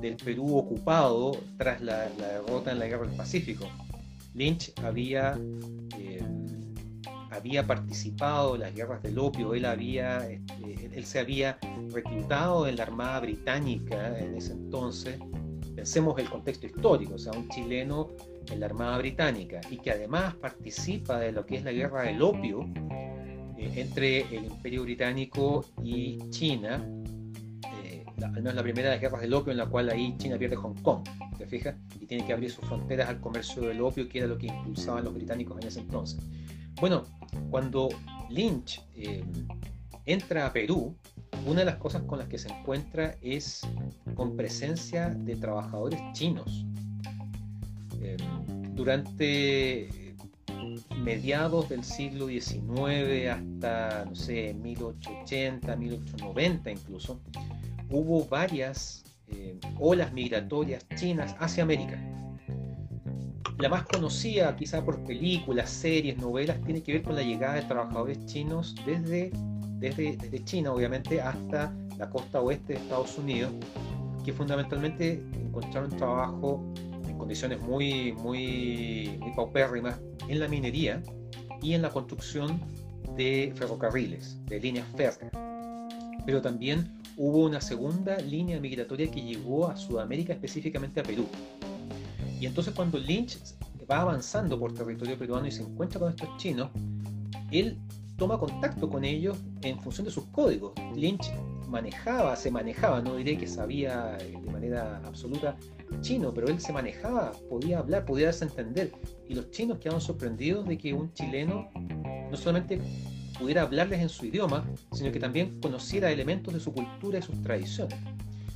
del Perú ocupado tras la, derrota en la Guerra del Pacífico. Lynch había, había participado en las guerras del opio, él, había, este, él se había reclutado en la Armada Británica en ese entonces. Pensemos el contexto histórico, o sea, un chileno en la Armada Británica y que además participa de lo que es la guerra del opio eh, entre el Imperio Británico y China al menos la primera de las guerras del opio, en la cual ahí China pierde Hong Kong, ¿te fijas? Y tiene que abrir sus fronteras al comercio del opio, que era lo que impulsaban los británicos en ese entonces. Bueno, cuando Lynch eh, entra a Perú, una de las cosas con las que se encuentra es con presencia de trabajadores chinos. Eh, durante mediados del siglo XIX hasta, no sé, 1880, 1890 incluso, hubo varias eh, olas migratorias chinas hacia América. La más conocida, quizá por películas, series, novelas, tiene que ver con la llegada de trabajadores chinos desde, desde, desde China, obviamente, hasta la costa oeste de Estados Unidos, que fundamentalmente encontraron trabajo en condiciones muy, muy, muy paupérrimas en la minería y en la construcción de ferrocarriles, de líneas férreas. Pero también hubo una segunda línea migratoria que llegó a Sudamérica, específicamente a Perú. Y entonces cuando Lynch va avanzando por territorio peruano y se encuentra con estos chinos, él toma contacto con ellos en función de sus códigos. Lynch manejaba, se manejaba, no diré que sabía de manera absoluta chino, pero él se manejaba, podía hablar, podía darse a entender. Y los chinos quedaron sorprendidos de que un chileno no solamente pudiera hablarles en su idioma, sino que también conociera elementos de su cultura y sus tradiciones.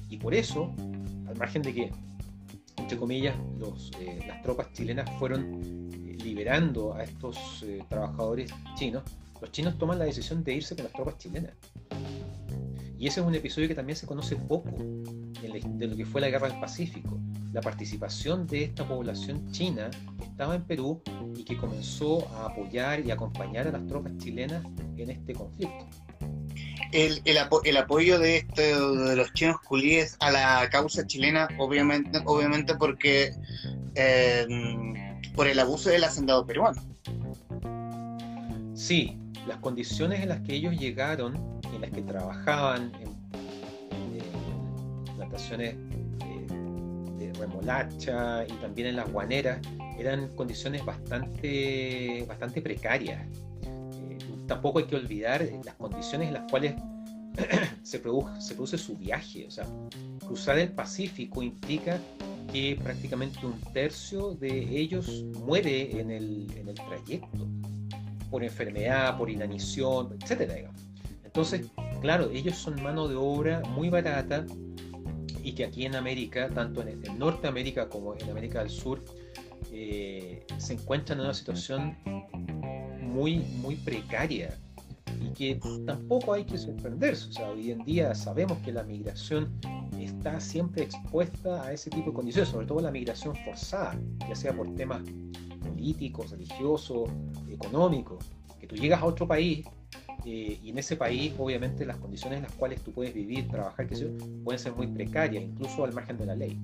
Y por eso, al margen de que, entre comillas, eh, las tropas chilenas fueron eh, liberando a estos eh, trabajadores chinos, los chinos toman la decisión de irse con las tropas chilenas. Y ese es un episodio que también se conoce poco de lo que fue la Guerra del Pacífico la participación de esta población china que estaba en Perú y que comenzó a apoyar y acompañar a las tropas chilenas en este conflicto. El, el, apoyo de, este, de los chinos culíes a la causa chilena, obviamente, obviamente porque eh, por el abuso del hacendado peruano. Sí, las condiciones en las que ellos llegaron, en las que trabajaban en, en plantaciones remolacha y también en las guaneras eran condiciones bastante, bastante precarias. Eh, tampoco hay que olvidar las condiciones en las cuales se, produce, su viaje. O sea, cruzar el Pacífico implica que prácticamente un tercio de ellos muere en el, el trayecto, por enfermedad, por inanición, etc. Entonces, claro, ellos son mano de obra muy barata y que aquí en América, tanto en, en Norteamérica como en América del Sur, eh, se encuentran en una situación muy, muy precaria y que tampoco hay que sorprenderse. O sea, hoy en día sabemos que la migración está siempre expuesta a ese tipo de condiciones, sobre todo la migración forzada, ya sea por temas políticos, religiosos, económicos, que tú llegas a otro país eh, y en ese país obviamente las condiciones en las cuales tú puedes vivir, trabajar, que pueden ser muy precarias, incluso al margen de la ley.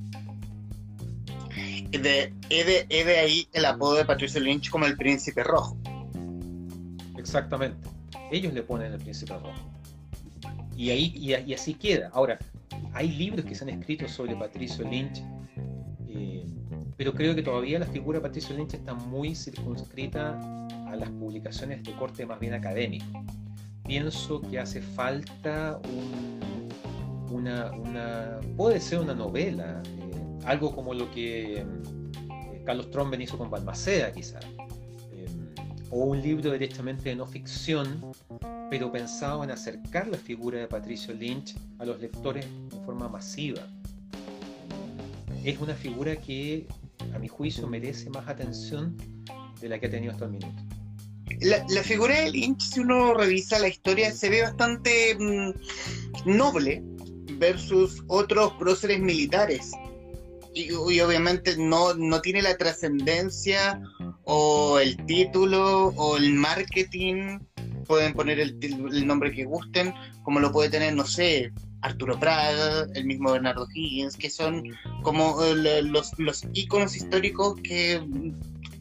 De, de, de ahí el apodo de Patricio Lynch como el príncipe rojo. Exactamente. Ellos le ponen el príncipe rojo. Y, ahí, y, así queda. Ahora, hay libros que se han escrito sobre Patricio Lynch, eh, pero creo que todavía la figura de Patricio Lynch está muy circunscrita a las publicaciones de corte más bien académico. Pienso que hace falta un, una, una, puede ser una novela, eh, algo como lo que eh, Carlos Tromben hizo con Balmaceda quizás o un libro directamente de no ficción, pero pensado en acercar la figura de Patricio Lynch a los lectores de forma masiva. Es una figura que, a mi juicio, merece más atención de la que ha tenido hasta el minuto. La, figura de Lynch, si uno revisa la historia, se ve bastante mm, noble versus otros próceres militares. Y, obviamente no, no tiene la trascendencia o el título o el marketing, pueden poner el, nombre que gusten, como lo puede tener, no sé, Arturo Prada, el mismo Bernardo Higgins, que son como eh, los, los íconos históricos que,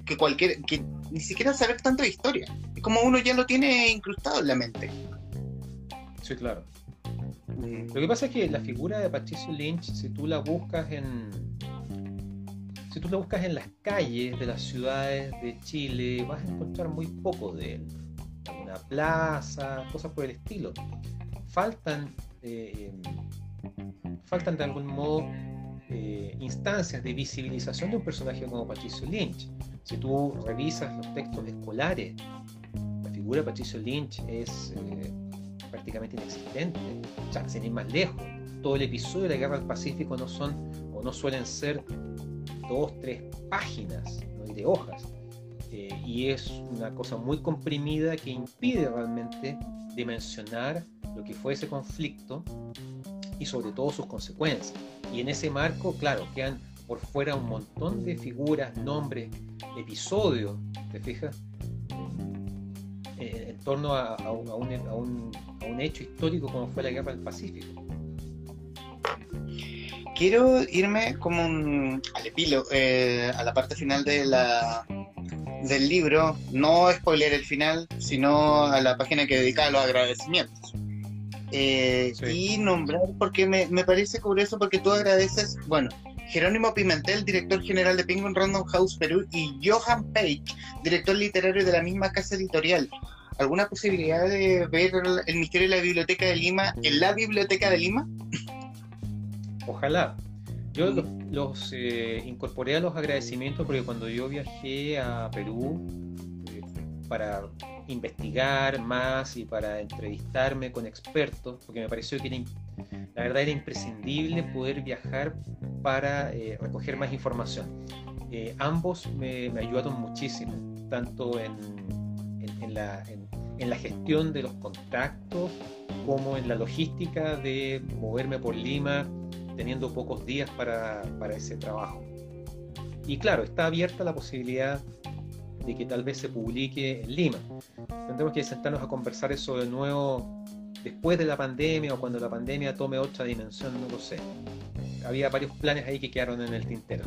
que cualquier, que ni siquiera saber tanto de historia, es como uno ya lo tiene incrustado en la mente. Sí, claro. Lo que pasa es que la figura de Patricio Lynch, si tú la buscas en, si tú lo buscas en las calles de las ciudades de Chile, vas a encontrar muy poco de él. Una plaza, cosas por el estilo. Faltan, eh, faltan de algún modo eh, instancias de visibilización de un personaje como Patricio Lynch. Si tú revisas los textos escolares, la figura de Patricio Lynch es eh, prácticamente inexistente. Sea, sin ir más lejos, todo el episodio de la Guerra del Pacífico no son o no suelen ser dos, tres páginas de hojas. Eh, y es una cosa muy comprimida que impide realmente dimensionar lo que fue ese conflicto y sobre todo sus consecuencias. Y en ese marco, claro, quedan por fuera un montón de figuras, nombres, episodios, ¿te fijas? En torno a, un, a, un, a un hecho histórico como fue la Guerra del Pacífico quiero irme como un, al epílogo, eh, a la parte final de la, del libro, no spoiler el final, sino a la página que dedica a los agradecimientos. Eh, y nombrar, porque me, me, parece curioso, porque tú agradeces, bueno, Jerónimo Pimentel, director general de Penguin Random House Perú, y Johan Page, director literario de la misma casa editorial. ¿Alguna posibilidad de ver el misterio de la Biblioteca de Lima en la Biblioteca de Lima? Ojalá. Yo los, eh, incorporé a los agradecimientos porque cuando yo viajé a Perú eh, para investigar más y para entrevistarme con expertos, porque me pareció que la verdad era imprescindible poder viajar para eh, recoger más información. ambos me, ayudaron muchísimo, tanto en, la, en la gestión de los contactos como en la logística de moverme por Lima teniendo pocos días para, para ese trabajo. Y claro, está abierta la posibilidad de que tal vez se publique en Lima. Tendremos que sentarnos a conversar eso de nuevo después de la pandemia o cuando la pandemia tome otra dimensión, no lo sé. Había varios planes ahí que quedaron en el tintero.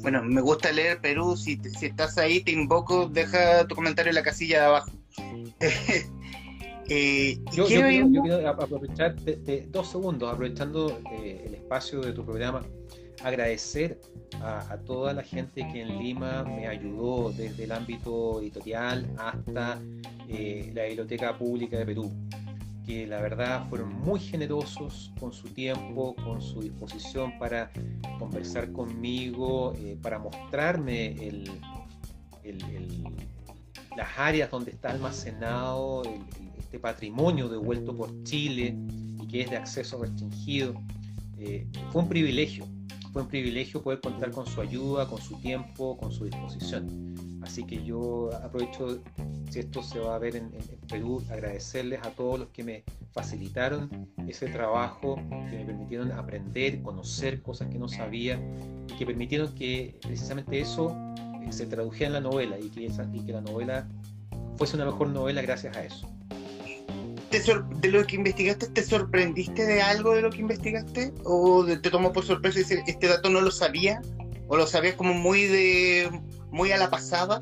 Bueno, me gusta leer Perú. Si, si estás ahí, te invoco, deja tu comentario en la casilla de abajo. Eh, yo, quiero, aprovechar de, dos segundos, aprovechando eh, el espacio de tu programa, agradecer a, toda la gente que en Lima me ayudó desde el ámbito editorial hasta eh, la Biblioteca Pública de Perú, que la verdad fueron muy generosos con su tiempo, con su disposición para conversar conmigo, eh, para mostrarme el, las áreas donde está almacenado este patrimonio devuelto por Chile y que es de acceso restringido. Eh, fue un privilegio, fue un privilegio poder contar con su ayuda, con su tiempo, con su disposición. Así que yo aprovecho, si esto se va a ver en, Perú, agradecerles a todos los que me facilitaron ese trabajo, que me permitieron aprender, conocer cosas que no sabía y que permitieron que precisamente eso se tradujera en la novela y que, esa, y que la novela fuese una mejor novela gracias a eso de lo que investigaste, ¿te sorprendiste de algo de lo que investigaste? ¿O te tomó por sorpresa y decir, este dato no lo sabía? ¿O lo sabías como muy de muy a la pasada?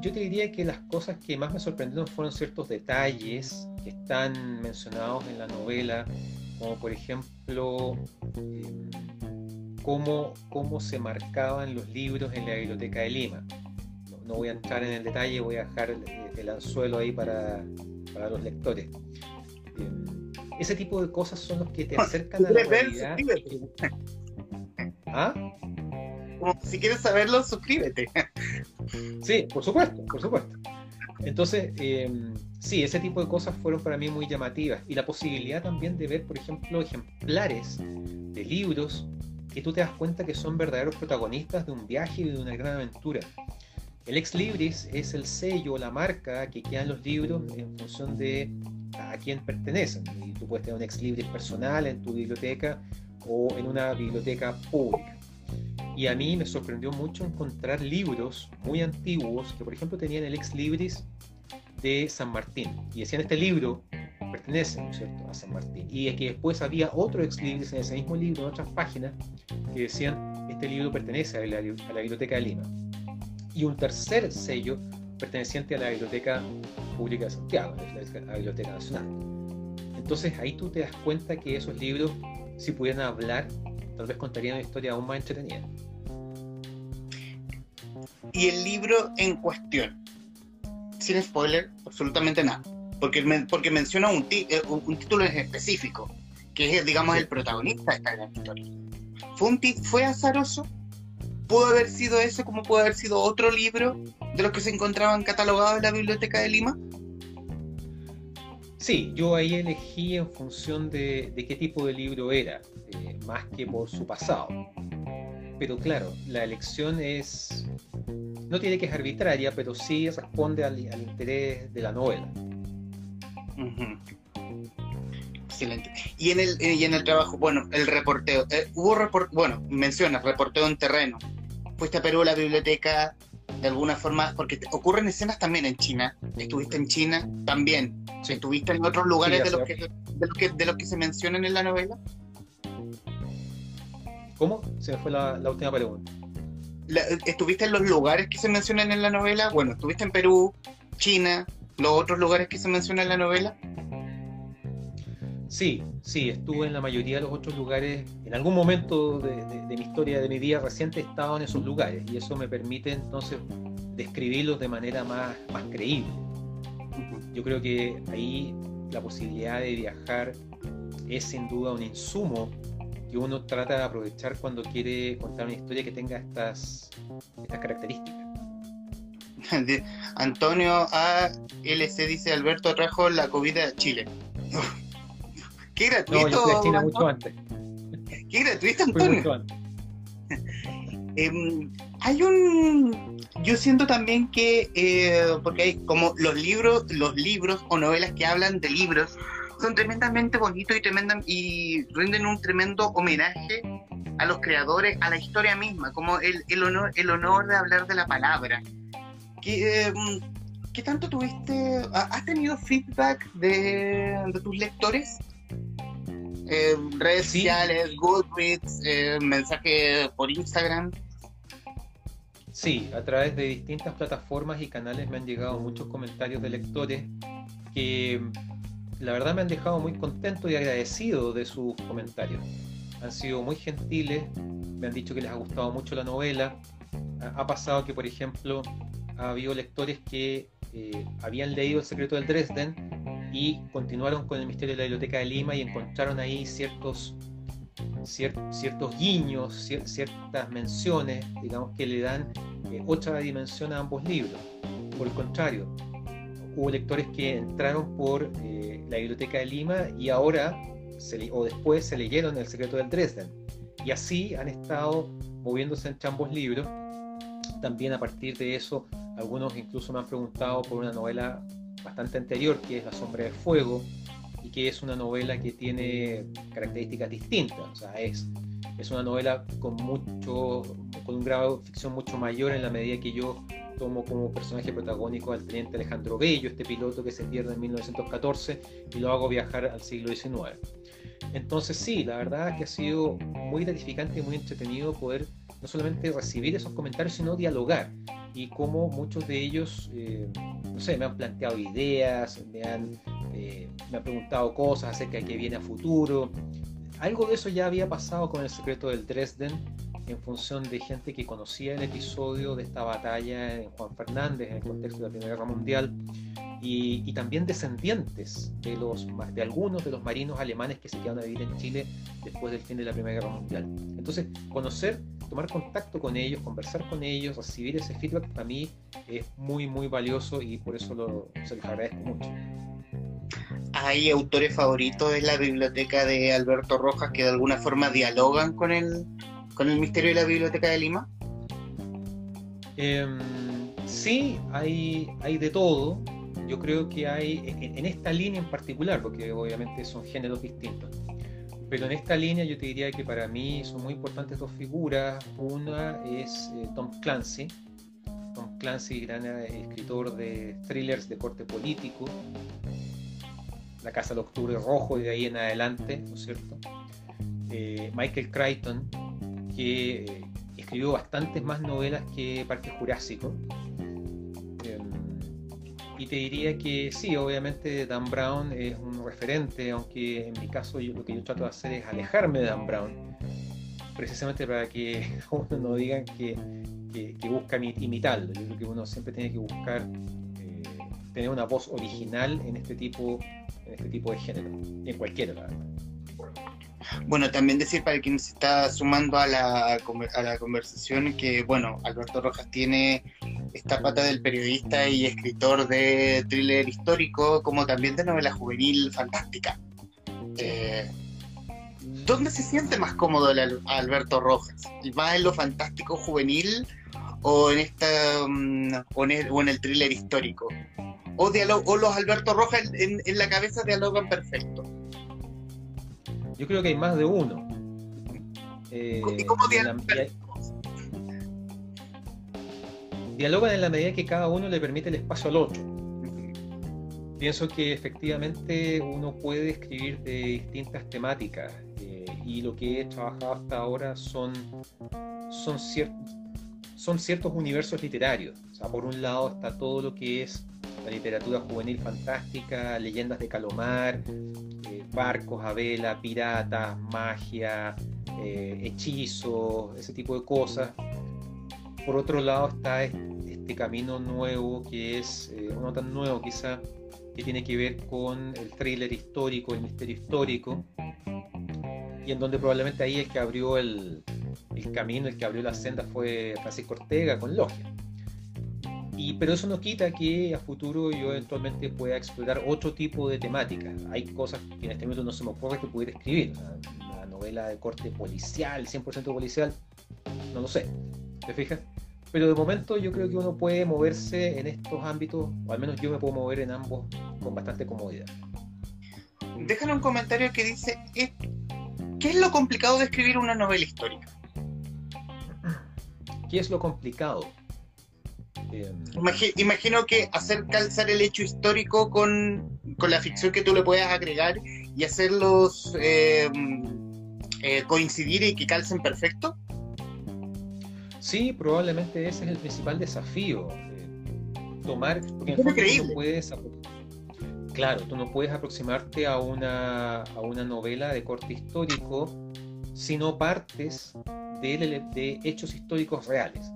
Yo te diría que las cosas que más me sorprendieron fueron ciertos detalles que están mencionados en la novela, como por ejemplo em, cómo, cómo se marcaban los libros en la Biblioteca de Lima no voy a entrar en el detalle, voy a dejar el, anzuelo ahí para, para los lectores. Eh, ese tipo de cosas son los que te acercan a la realidad. ¿Ah? si quieres saberlo, suscríbete. Sí, por supuesto, por supuesto. Entonces, eh, sí, ese tipo de cosas fueron para mí muy llamativas. Y la posibilidad también de ver, por ejemplo, ejemplares de libros que tú te das cuenta que son verdaderos protagonistas de un viaje y de una gran aventura. El ex libris es el sello, la marca que quedan los libros en función de a quién pertenecen. Y tú puedes tener un ex libris personal en tu biblioteca o en una biblioteca pública. Y a mí me sorprendió mucho encontrar libros muy antiguos que, por ejemplo, tenían el ex libris de San Martín. Y decían, este libro pertenece, ¿no es cierto?, a San Martín. Y es que después había otro ex libris en ese mismo libro, en otras páginas, que decían, este libro pertenece a la, la Biblioteca de Lima y un tercer sello perteneciente a la Biblioteca Pública de Santiago, la Biblioteca Nacional. Entonces ahí tú te das cuenta que esos libros, si pudieran hablar, tal vez contarían una historia aún más entretenida. Y el libro en cuestión, sin spoiler, absolutamente nada, porque, porque menciona un, eh, un, título específico, que es, digamos, el protagonista de esta gran historia. ¿Fue, ¿Fue azaroso? pudo haber sido ese como pudo haber sido otro libro de los que se encontraban catalogados en la Biblioteca de Lima? Sí, yo ahí elegí en función de, qué tipo de libro era, eh, más que por su pasado. Pero claro, la elección es, no tiene que ser arbitraria, pero sí responde al, interés de la novela. Excelente. Y en el, y en el trabajo, bueno, el reporteo, eh, hubo report, bueno, mencionas reporteo en terreno fuiste a Perú a la biblioteca de alguna forma, porque ocurren escenas también en China. Estuviste en China también. ¿Estuviste en otros lugares de, los que, de, los que, se mencionan en la novela? ¿Cómo? Se me fue la, última pregunta. ¿Estuviste en los lugares que se mencionan en la novela? Bueno, estuviste en Perú, China, los otros lugares que se mencionan en la novela. Sí, sí, estuve en la mayoría de los otros lugares. En algún momento de, mi historia, de mi vida reciente, he estado en esos lugares y eso me permite entonces describirlos de manera más, más creíble. Yo creo que ahí la posibilidad de viajar es sin duda un insumo que uno trata de aprovechar cuando quiere contar una historia que tenga estas, estas características. Antonio ALC dice Alberto trajo la COVID a Chile. Qué gratuito. No, yo China mucho antes. Qué gratuito, Antonio. Em, hay un. Yo siento también que, eh, porque hay como los libros, los libros o novelas que hablan de libros son tremendamente bonitos y tremenda, y rinden un tremendo homenaje a los creadores, a la historia misma, como el, el honor, el honor de hablar de la palabra. ¿Qué, em, ¿Qué tanto tuviste? ¿Has tenido feedback de, de tus lectores? Eh, redes sociales, Goodreads, eh, mensaje por Instagram. Sí, a través de distintas plataformas y canales me han llegado muchos comentarios de lectores que la verdad me han dejado muy contento y agradecido de sus comentarios. han sido muy gentiles, me han dicho que les ha gustado mucho la novela. Ha pasado que, por ejemplo, ha habido lectores que eh, habían leído El secreto del Dresden y continuaron con el misterio de la biblioteca de Lima y encontraron ahí ciertos, ciertos guiños, ciertas menciones, digamos, que le dan eh, otra dimensión a ambos libros. Por el contrario, hubo lectores que entraron por eh, la biblioteca de Lima y ahora, o después, se leyeron El secreto del Dresden. Y así han estado moviéndose entre ambos libros. También a partir de eso, algunos incluso me han preguntado por una novela bastante anterior, que es La sombra del fuego, y que es una novela que tiene características distintas. O sea, es, es una novela con, mucho, con un grado de ficción mucho mayor en la medida que yo tomo como personaje protagónico al teniente Alejandro Bello, este piloto que se pierde en 1914, y lo hago viajar al siglo XIX. Entonces sí, la verdad es que ha sido muy gratificante y muy entretenido poder no solamente recibir esos comentarios, sino dialogar. Y como muchos de ellos, eh, no sé, me han planteado ideas, me han, eh, me han preguntado cosas acerca de qué viene a futuro. Algo de eso ya había pasado con el secreto del Dresden, en función de gente que conocía el episodio de esta batalla en Juan Fernández en el contexto de la Primera Guerra Mundial y, también descendientes de, los, de algunos de los marinos alemanes que se quedaron a vivir en Chile después del fin de la Primera Guerra Mundial. Entonces, conocer, tomar contacto con ellos, conversar con ellos, recibir ese feedback para mí es muy, muy valioso y por eso lo, se los agradezco mucho. ¿Hay autores favoritos en la biblioteca de Alberto Rojas que de alguna forma dialogan con el, con el misterio de la Biblioteca de Lima? Em, sí, hay, hay de todo. Yo creo que hay, en, esta línea en particular, porque obviamente son géneros distintos, pero en esta línea yo te diría que para mí son muy importantes dos figuras. Una es eh, Tom Clancy. Tom Clancy, gran eh, escritor de thrillers de corte político. La Casa de Octubre Rojo y de ahí en adelante, ¿no es cierto? Eh, Michael Crichton, que escribió bastantes más novelas que Parque Jurásico. Em, y te diría que sí, obviamente Dan Brown es un referente, aunque en mi caso yo, lo que yo trato de hacer es alejarme de Dan Brown, precisamente para que uno no digan que, que, busca imitarlo. Yo creo que uno siempre tiene que buscar eh, tener una voz original en este tipo, en este tipo de género, en cualquiera, la verdad. Bueno, también decir para quien se está sumando a la, a la conversación que, bueno, Alberto Rojas tiene esta pata del periodista y escritor de thriller histórico, como también de novela juvenil fantástica. Eh, ¿Dónde se siente más cómodo el Alberto Rojas? ¿Más en lo fantástico juvenil o en esta mm, o, en el, thriller histórico? ¿O, o los Alberto Rojas en, en la cabeza dialogan perfecto? Yo creo que hay más de uno. Eh, ¿Y cómo dialogan? Dialogan en la medida que cada uno le permite el espacio al otro. Pienso que efectivamente uno puede escribir de distintas temáticas eh, y lo que he trabajado hasta ahora son, son, son ciertos universos literarios. O sea, por un lado está todo lo que es la literatura juvenil fantástica, leyendas de Calomar, eh, barcos a vela, piratas, magia, eh, hechizos, ese tipo de cosas. Por otro lado está este camino nuevo que es, eh, no tan nuevo quizá, que tiene que ver con el thriller histórico, el misterio histórico, y en donde probablemente ahí el que abrió el, el camino, el que abrió la senda fue Francisco Ortega con Logia pero eso no quita que a futuro yo eventualmente pueda explorar otro tipo de temática. Hay cosas que en este momento no se me ocurre que pudiera escribir. Una, novela de corte policial, 100% policial, no lo sé. ¿Te fijas? Pero de momento yo creo que uno puede moverse en estos ámbitos, o al menos yo me puedo mover en ambos con bastante comodidad. Déjale un comentario que dice, eh, ¿qué es lo complicado de escribir una novela histórica? ¿Qué es lo complicado? Imagino, que hacer calzar el hecho histórico con, la ficción que tú le puedas agregar y hacerlos eh, eh, coincidir y que calcen perfecto. Sí, probablemente ese es el principal desafío. Eh, tomar. es increíble. Claro, tú no puedes aproximarte a una, a una novela de corte histórico sino partes de, de hechos históricos reales.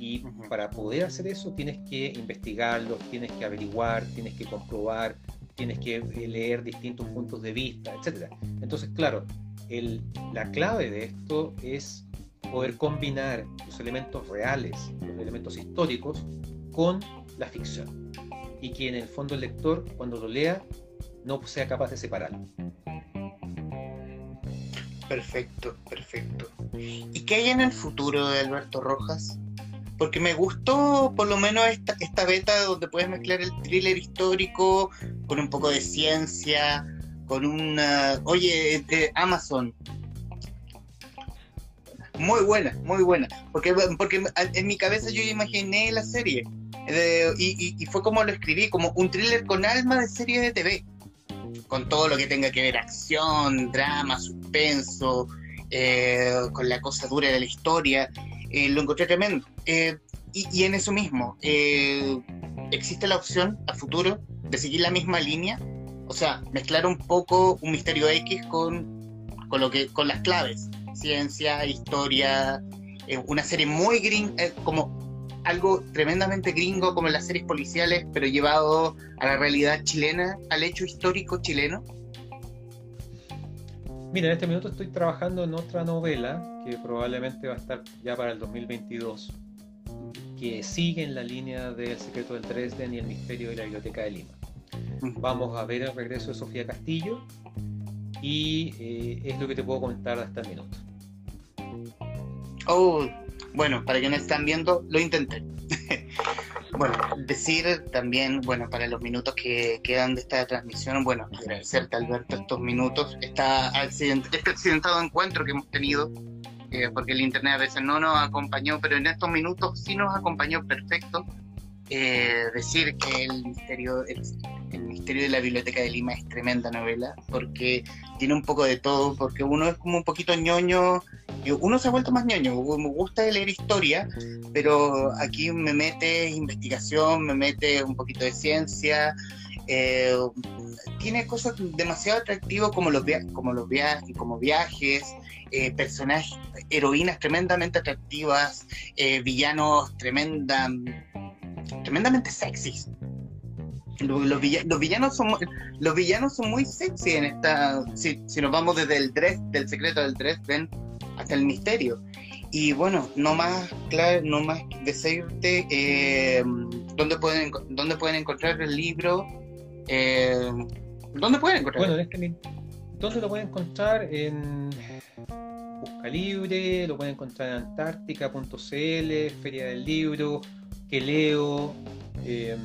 Y para poder hacer eso tienes que investigarlos, tienes que averiguar, tienes que comprobar, tienes que eh, leer distintos puntos de vista, etc. Entonces, claro, el, la clave de esto es poder combinar los elementos reales, los elementos históricos, con la ficción. Y que en el fondo el lector, cuando lo lea, no sea capaz de separarlo. Perfecto, perfecto. ¿Y qué hay en el futuro de Alberto Rojas? Porque me gustó por lo menos esta, esta beta donde puedes mezclar el thriller histórico con un poco de ciencia, con una... Oye, Amazon. Muy buena, muy buena. Porque, porque en mi cabeza yo imaginé la serie. y, y, fue como lo escribí, como un thriller con alma de serie de TV. Con todo lo que tenga que ver acción, drama, suspenso, eh, con la cosa dura de la historia. Eh, lo encontré tremendo. Eh, y, y, en eso mismo, existe la opción a futuro de seguir la misma línea o sea, mezclar un poco un misterio X con, con, lo que, con las claves, ciencia, historia, eh, una serie muy gringa, eh, como algo tremendamente gringo como las series policiales, pero llevado a la realidad chilena, al hecho histórico chileno. Mira, en este minuto estoy trabajando en otra novela que probablemente va a estar ya para el 2022, que sigue en la línea del secreto del Dresden y el misterio de la biblioteca de Lima. Vamos a ver el regreso de Sofía Castillo y eh, es lo que te puedo comentar hasta el minuto. Oh, bueno, para quienes están viendo, lo intenté. bueno, decir también, bueno, para los minutos que quedan de esta transmisión, bueno, agradecerte Alberto estos minutos, esta accident este accidentado encuentro que hemos tenido, eh, porque el internet a veces no nos acompañó, pero en estos minutos sí nos acompañó perfecto eh, decir que el misterio, misterio de la Biblioteca de Lima es tremenda novela, porque tiene un poco de todo, porque uno es como un poquito ñoño, uno se ha vuelto más ñoño, me gusta leer historia, pero aquí me mete investigación, me mete un poquito de ciencia, eh, tiene cosas demasiado atractivas como los, como los viajes, como viajes, eh, personajes, heroínas tremendamente atractivas, villanos tremenda, tremendamente sexys. Los, villanos son los villanos son muy sexy en esta si, nos vamos desde el dress del secreto del Dresden hasta el misterio y bueno no más claro no más decirte eh, dónde pueden dónde pueden encontrar el libro eh, dónde pueden encontrar bueno este dónde lo pueden encontrar en Busca Libre lo pueden encontrar en Antártica.cl Feria del Libro que leo. Em,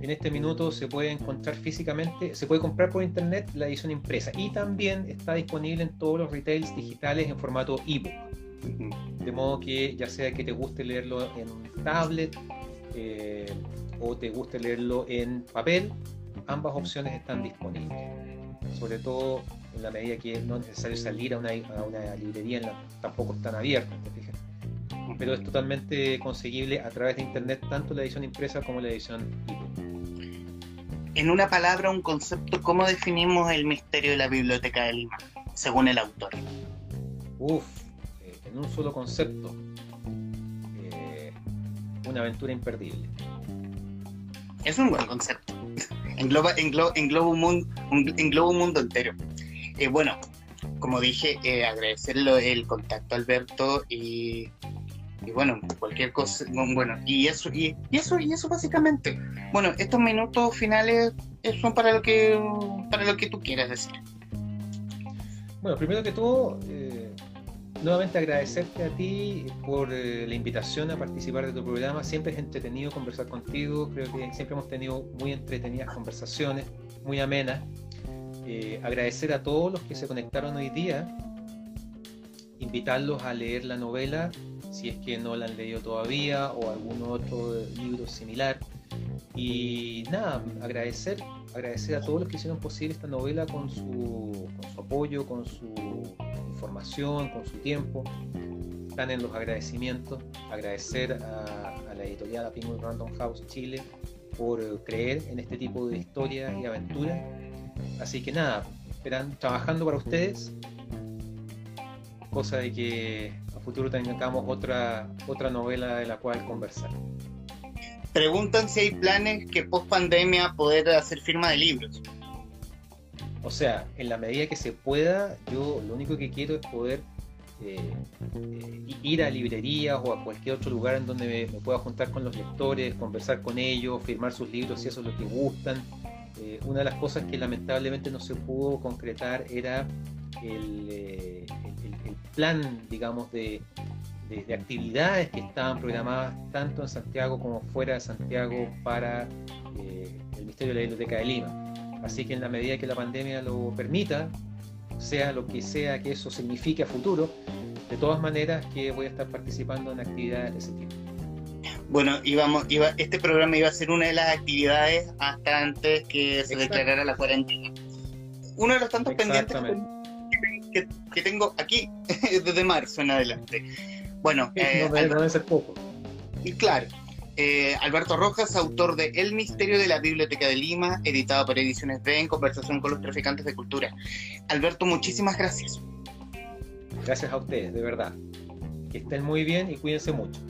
en este minuto se puede encontrar físicamente, se puede comprar por internet la edición impresa y también está disponible en todos los retails digitales en formato ebook. De modo que ya sea que te guste leerlo en tablet eh, o te guste leerlo en papel, ambas opciones están disponibles. Sobre todo en la medida que no es necesario salir a una, a una librería, tampoco están abiertas, ¿te fijas? pero es totalmente conseguible a través de internet, tanto la edición impresa como la edición En una palabra, un concepto, ¿cómo definimos el misterio de la Biblioteca de Lima, según el autor? Uf, eh, en un solo concepto, eh, una aventura imperdible. Es un buen concepto. Engloba, engloba, engloba, un, mundo, engloba un mundo entero. Eh, bueno, como dije, agradecerle el contacto, Alberto, y y bueno, cualquier cosa, bueno, y eso, y, eso, y eso básicamente. Bueno, estos minutos finales son para lo que, para lo que tú quieras decir. Bueno, primero que todo, eh, nuevamente agradecerte a ti por eh, la invitación a participar de tu programa. Siempre es entretenido conversar contigo. Creo que siempre hemos tenido muy entretenidas conversaciones, muy amenas. Eh, agradecer a todos los que se conectaron hoy día, invitarlos a leer la novela si es que no la han leído todavía o algún otro libro similar. Y nada, agradecer, agradecer a todos los que hicieron posible esta novela con su, con su apoyo, con su información, con su tiempo. Están en los agradecimientos. Agradecer a, la editorial a Penguin Random House Chile por creer en este tipo de historias y aventuras. Así que nada, esperan trabajando para ustedes cosa de que a futuro tengamos otra, otra novela de la cual conversar. Preguntan si hay planes que post pandemia poder hacer firma de libros. O sea, en la medida que se pueda, yo lo único que quiero es poder eh, eh, ir a librerías o a cualquier otro lugar en donde me, pueda juntar con los lectores, conversar con ellos, firmar sus libros si eso es lo que gustan. Eh, una de las cosas que lamentablemente no se pudo concretar era el, plan, digamos, de, de, actividades que estaban programadas tanto en Santiago como fuera de Santiago para el Ministerio de la Biblioteca de Lima. Así que en la medida que la pandemia lo permita, sea lo que sea que eso signifique a futuro, de todas maneras que voy a estar participando en actividades de ese tipo. Bueno, íbamos, iba, este programa iba a ser una de las actividades hasta antes que se declarara la cuarentena. Uno de los tantos pendientes que, tengo aquí desde marzo en adelante. Bueno, eh, no, ser poco. Claro, eh, Alberto Rojas, autor de El Misterio de la Biblioteca de Lima, editado por Ediciones B en conversación con los traficantes de cultura. Alberto, muchísimas gracias. Gracias a ustedes, de verdad. Que estén muy bien y cuídense mucho.